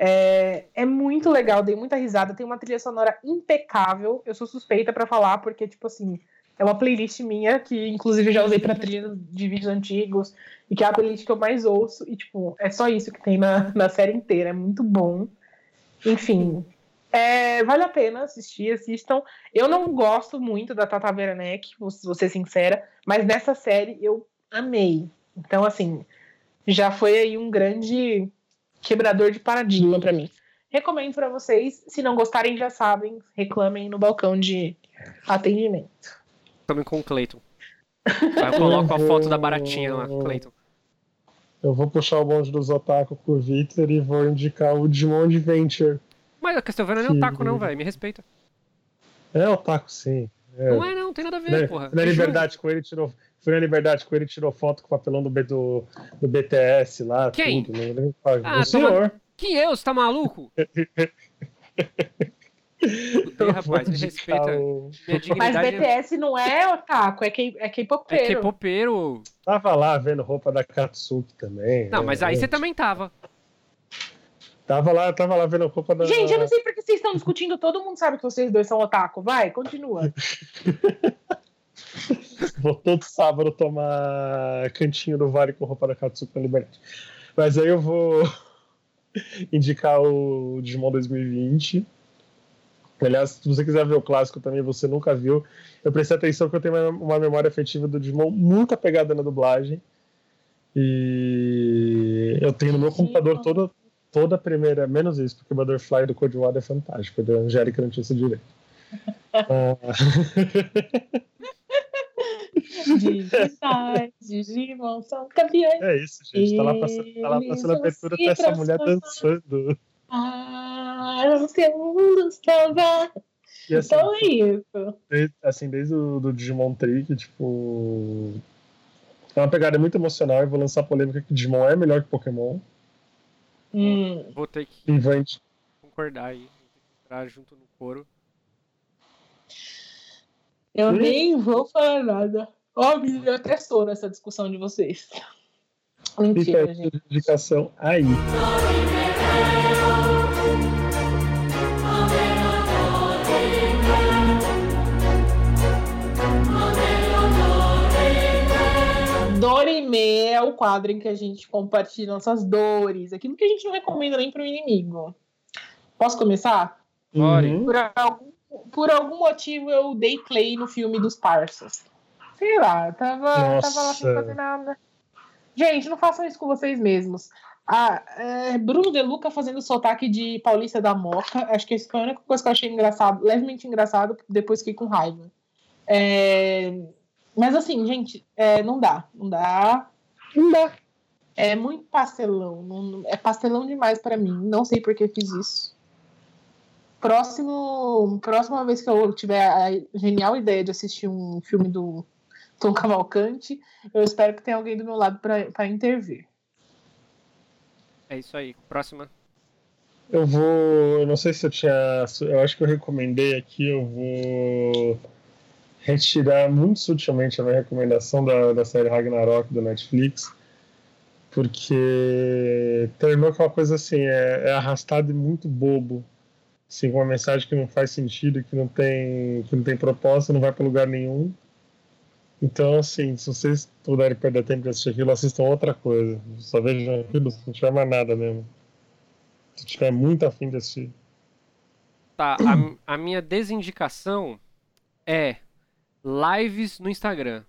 É, é muito legal, dei muita risada, tem uma trilha sonora impecável. Eu sou suspeita para falar, porque, tipo assim, é uma playlist minha, que inclusive já usei para trilha de vídeos antigos, e que é a playlist que eu mais ouço, e, tipo, é só isso que tem na, na série inteira, é muito bom. Enfim, é, vale a pena assistir, assistam. Eu não gosto muito da Tata Werneck, vou, vou ser sincera, mas nessa série eu amei. Então, assim, já foi aí um grande quebrador de paradigma para mim. Recomendo para vocês. Se não gostarem, já sabem, reclamem no balcão de atendimento. Reclamem com o Cleiton. Eu coloco a foto da baratinha lá, Cleiton. Eu vou puxar o bonde dos otaku pro Victor e vou indicar o Digimon Adventure mas a Castlevania não é otaku, não, velho. Me respeita. É otaku, sim. É. Não é, não, tem nada a ver, né, porra. Na liberdade com ele tirou. Foi na liberdade com ele tirou foto com o papelão do, B, do, do BTS lá. Quem? Tudo, né? Ah, o senhor. Quem é? Você tá maluco? Fudei, rapaz, me respeita. O... Mas BTS não é otaku, é K-popeiro. É K-popeiro. Tava lá vendo roupa da Katsuki também. Não, né? mas aí você também tava. Tava lá, tava lá vendo a roupa da. Gente, eu não sei porque vocês estão discutindo, todo mundo sabe que vocês dois são otaku. Vai, continua. Vou todo sábado tomar cantinho do Vale com roupa da Katsuki na Liberdade. Mas aí eu vou indicar o Digimon 2020. Aliás, se você quiser ver o clássico também, você nunca viu. Eu prestei atenção que eu tenho uma memória afetiva do Digimon muito apegada na dublagem. E eu tenho no meu computador todo, toda a primeira, menos isso, porque o Butterfly do Code Water é fantástico, da Angélica não tinha esse direito. Digitais, Digimon são campeões. É isso, gente. Tá lá passando, tá lá passando a abertura até essa mulher dançando. Ah, o seu mundo estava. E, assim, então é isso. Desde, assim, desde o do Digimon Trick, tipo. É uma pegada muito emocional. e vou lançar a polêmica que Digimon é melhor que Pokémon. Hum. Vou ter que Invante. concordar aí. Entrar junto no coro. Eu hum? nem vou falar nada. Ó, oh, me até estou nessa discussão de vocês. Mentira, Fica gente. Indicação aí. Dorime é o quadro em que a gente compartilha nossas dores, aquilo que a gente não recomenda nem para o inimigo. Posso começar? Uhum. Por algum por algum motivo eu dei play no filme dos Parsas. Sei lá, tava, tava lá sem fazer nada. Gente, não façam isso com vocês mesmos. Ah, é, Bruno De Luca fazendo sotaque de Paulista da Moca. Acho que isso foi a única coisa que eu achei engraçado, levemente engraçado, depois fiquei com raiva. É, mas assim, gente, é, não dá. Não dá. Não dá. É muito pastelão. Não, é pastelão demais para mim. Não sei por que fiz isso. Próximo, próxima vez que eu tiver a genial ideia de assistir um filme do Tom Cavalcante, eu espero que tenha alguém do meu lado para intervir. É isso aí. Próxima. Eu vou. Eu não sei se eu tinha. Eu acho que eu recomendei aqui. Eu vou retirar muito sutilmente a minha recomendação da, da série Ragnarok do Netflix. Porque terminou com uma coisa assim: é, é arrastado e muito bobo. Assim, com uma mensagem que não faz sentido, que não tem, que não tem propósito, não vai para lugar nenhum. Então, assim, se vocês puderem perder tempo de assistir aquilo, assistam outra coisa. Só vejam aquilo se não tiver mais nada mesmo. Se tiver muito afim de assistir. Tá, a, a minha desindicação é lives no Instagram.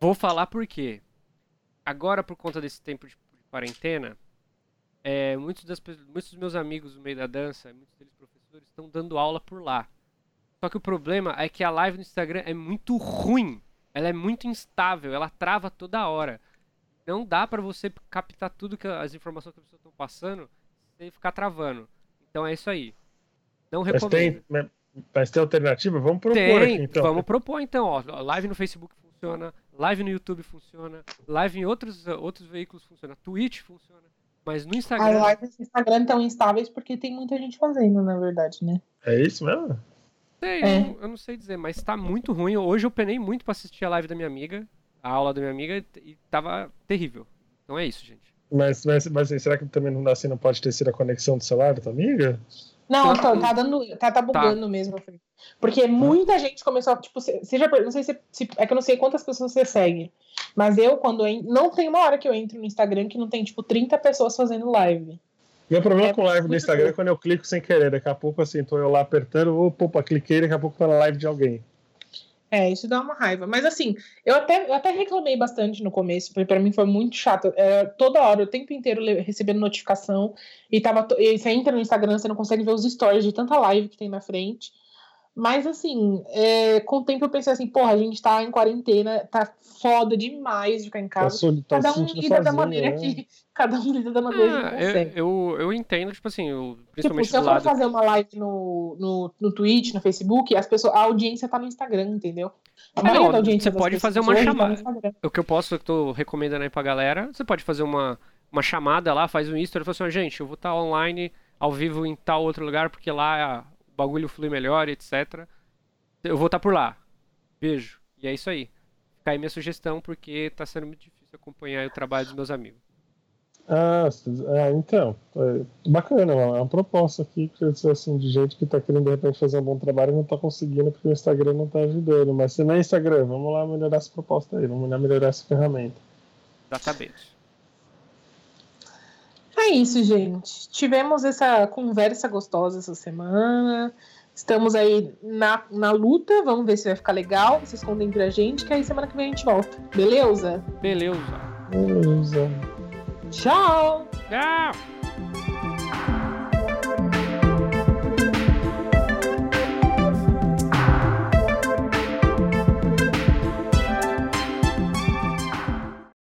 Vou falar por quê. Agora, por conta desse tempo de quarentena, é, muitos, das, muitos dos meus amigos no meio da dança, muitos deles professores, estão dando aula por lá. Só que o problema é que a live no Instagram é muito ruim. Ela é muito instável, ela trava toda hora. Não dá para você captar tudo que as informações que as pessoas estão passando sem ficar travando. Então é isso aí. Não recomendo. Mas tem, mas tem alternativa? Vamos propor tem, aqui, então. Vamos propor então, ó. Live no Facebook funciona, live no YouTube funciona, live em outros, outros veículos funciona, Twitch funciona. Mas no Instagram. As lives no Instagram estão instáveis porque tem muita gente fazendo, na verdade, né? É isso mesmo? Sei, é. eu, eu, não sei dizer, mas tá muito ruim. Hoje eu penei muito pra assistir a live da minha amiga, a aula da minha amiga, e tava terrível. Então é isso, gente. Mas, mas, mas será que também não, assim, não pode ter sido a conexão do celular da tua amiga? Não, tá, tá dando. Tá, tá bugando tá. mesmo. Porque muita gente começou, tipo, seja. Não sei se, se, É que eu não sei quantas pessoas você segue. Mas eu, quando. Eu, não tem uma hora que eu entro no Instagram que não tem, tipo, 30 pessoas fazendo live. Meu problema é com live no Instagram é quando eu clico sem querer. Daqui a pouco, assim, tô eu lá apertando, opa, cliquei, daqui a pouco tá na live de alguém. É, isso dá uma raiva. Mas assim, eu até, eu até reclamei bastante no começo, porque pra mim foi muito chato. É, toda hora, o tempo inteiro recebendo notificação. E, tava, e você entra no Instagram, você não consegue ver os stories de tanta live que tem na frente. Mas assim, é, com o tempo eu pensei assim, porra, a gente tá em quarentena, tá foda demais de ficar em tá casa. Tá, tá cada um lida da maneira né? que. Cada um lida da maneira ah, que consegue. Eu, eu, eu, entendo, tipo assim, eu, principalmente tipo, se eu for fazer uma live no, no, no Twitch, no Facebook, as pessoas, a audiência tá no Instagram, entendeu? A é, não, da audiência você pode fazer uma tá chamada. o que eu posso, que eu tô recomendando aí pra galera, você pode fazer uma, uma chamada lá, faz um history e fala assim, gente, eu vou estar tá online, ao vivo em tal outro lugar, porque lá bagulho flui melhor, etc. Eu vou estar tá por lá. Beijo. E é isso aí. Fica aí minha sugestão, porque tá sendo muito difícil acompanhar o trabalho dos meus amigos. Ah, é, então, é bacana, é uma proposta aqui, assim, de gente que tá querendo de repente fazer um bom trabalho e não tá conseguindo porque o Instagram não tá ajudando. Mas se não é Instagram, vamos lá melhorar essa proposta aí, vamos lá melhorar essa ferramenta. Exatamente. É isso, gente. Tivemos essa conversa gostosa essa semana. Estamos aí na, na luta. Vamos ver se vai ficar legal. Vocês contem pra gente, que aí semana que vem a gente volta. Beleza? Beleza. Beleza. Tchau. Tchau.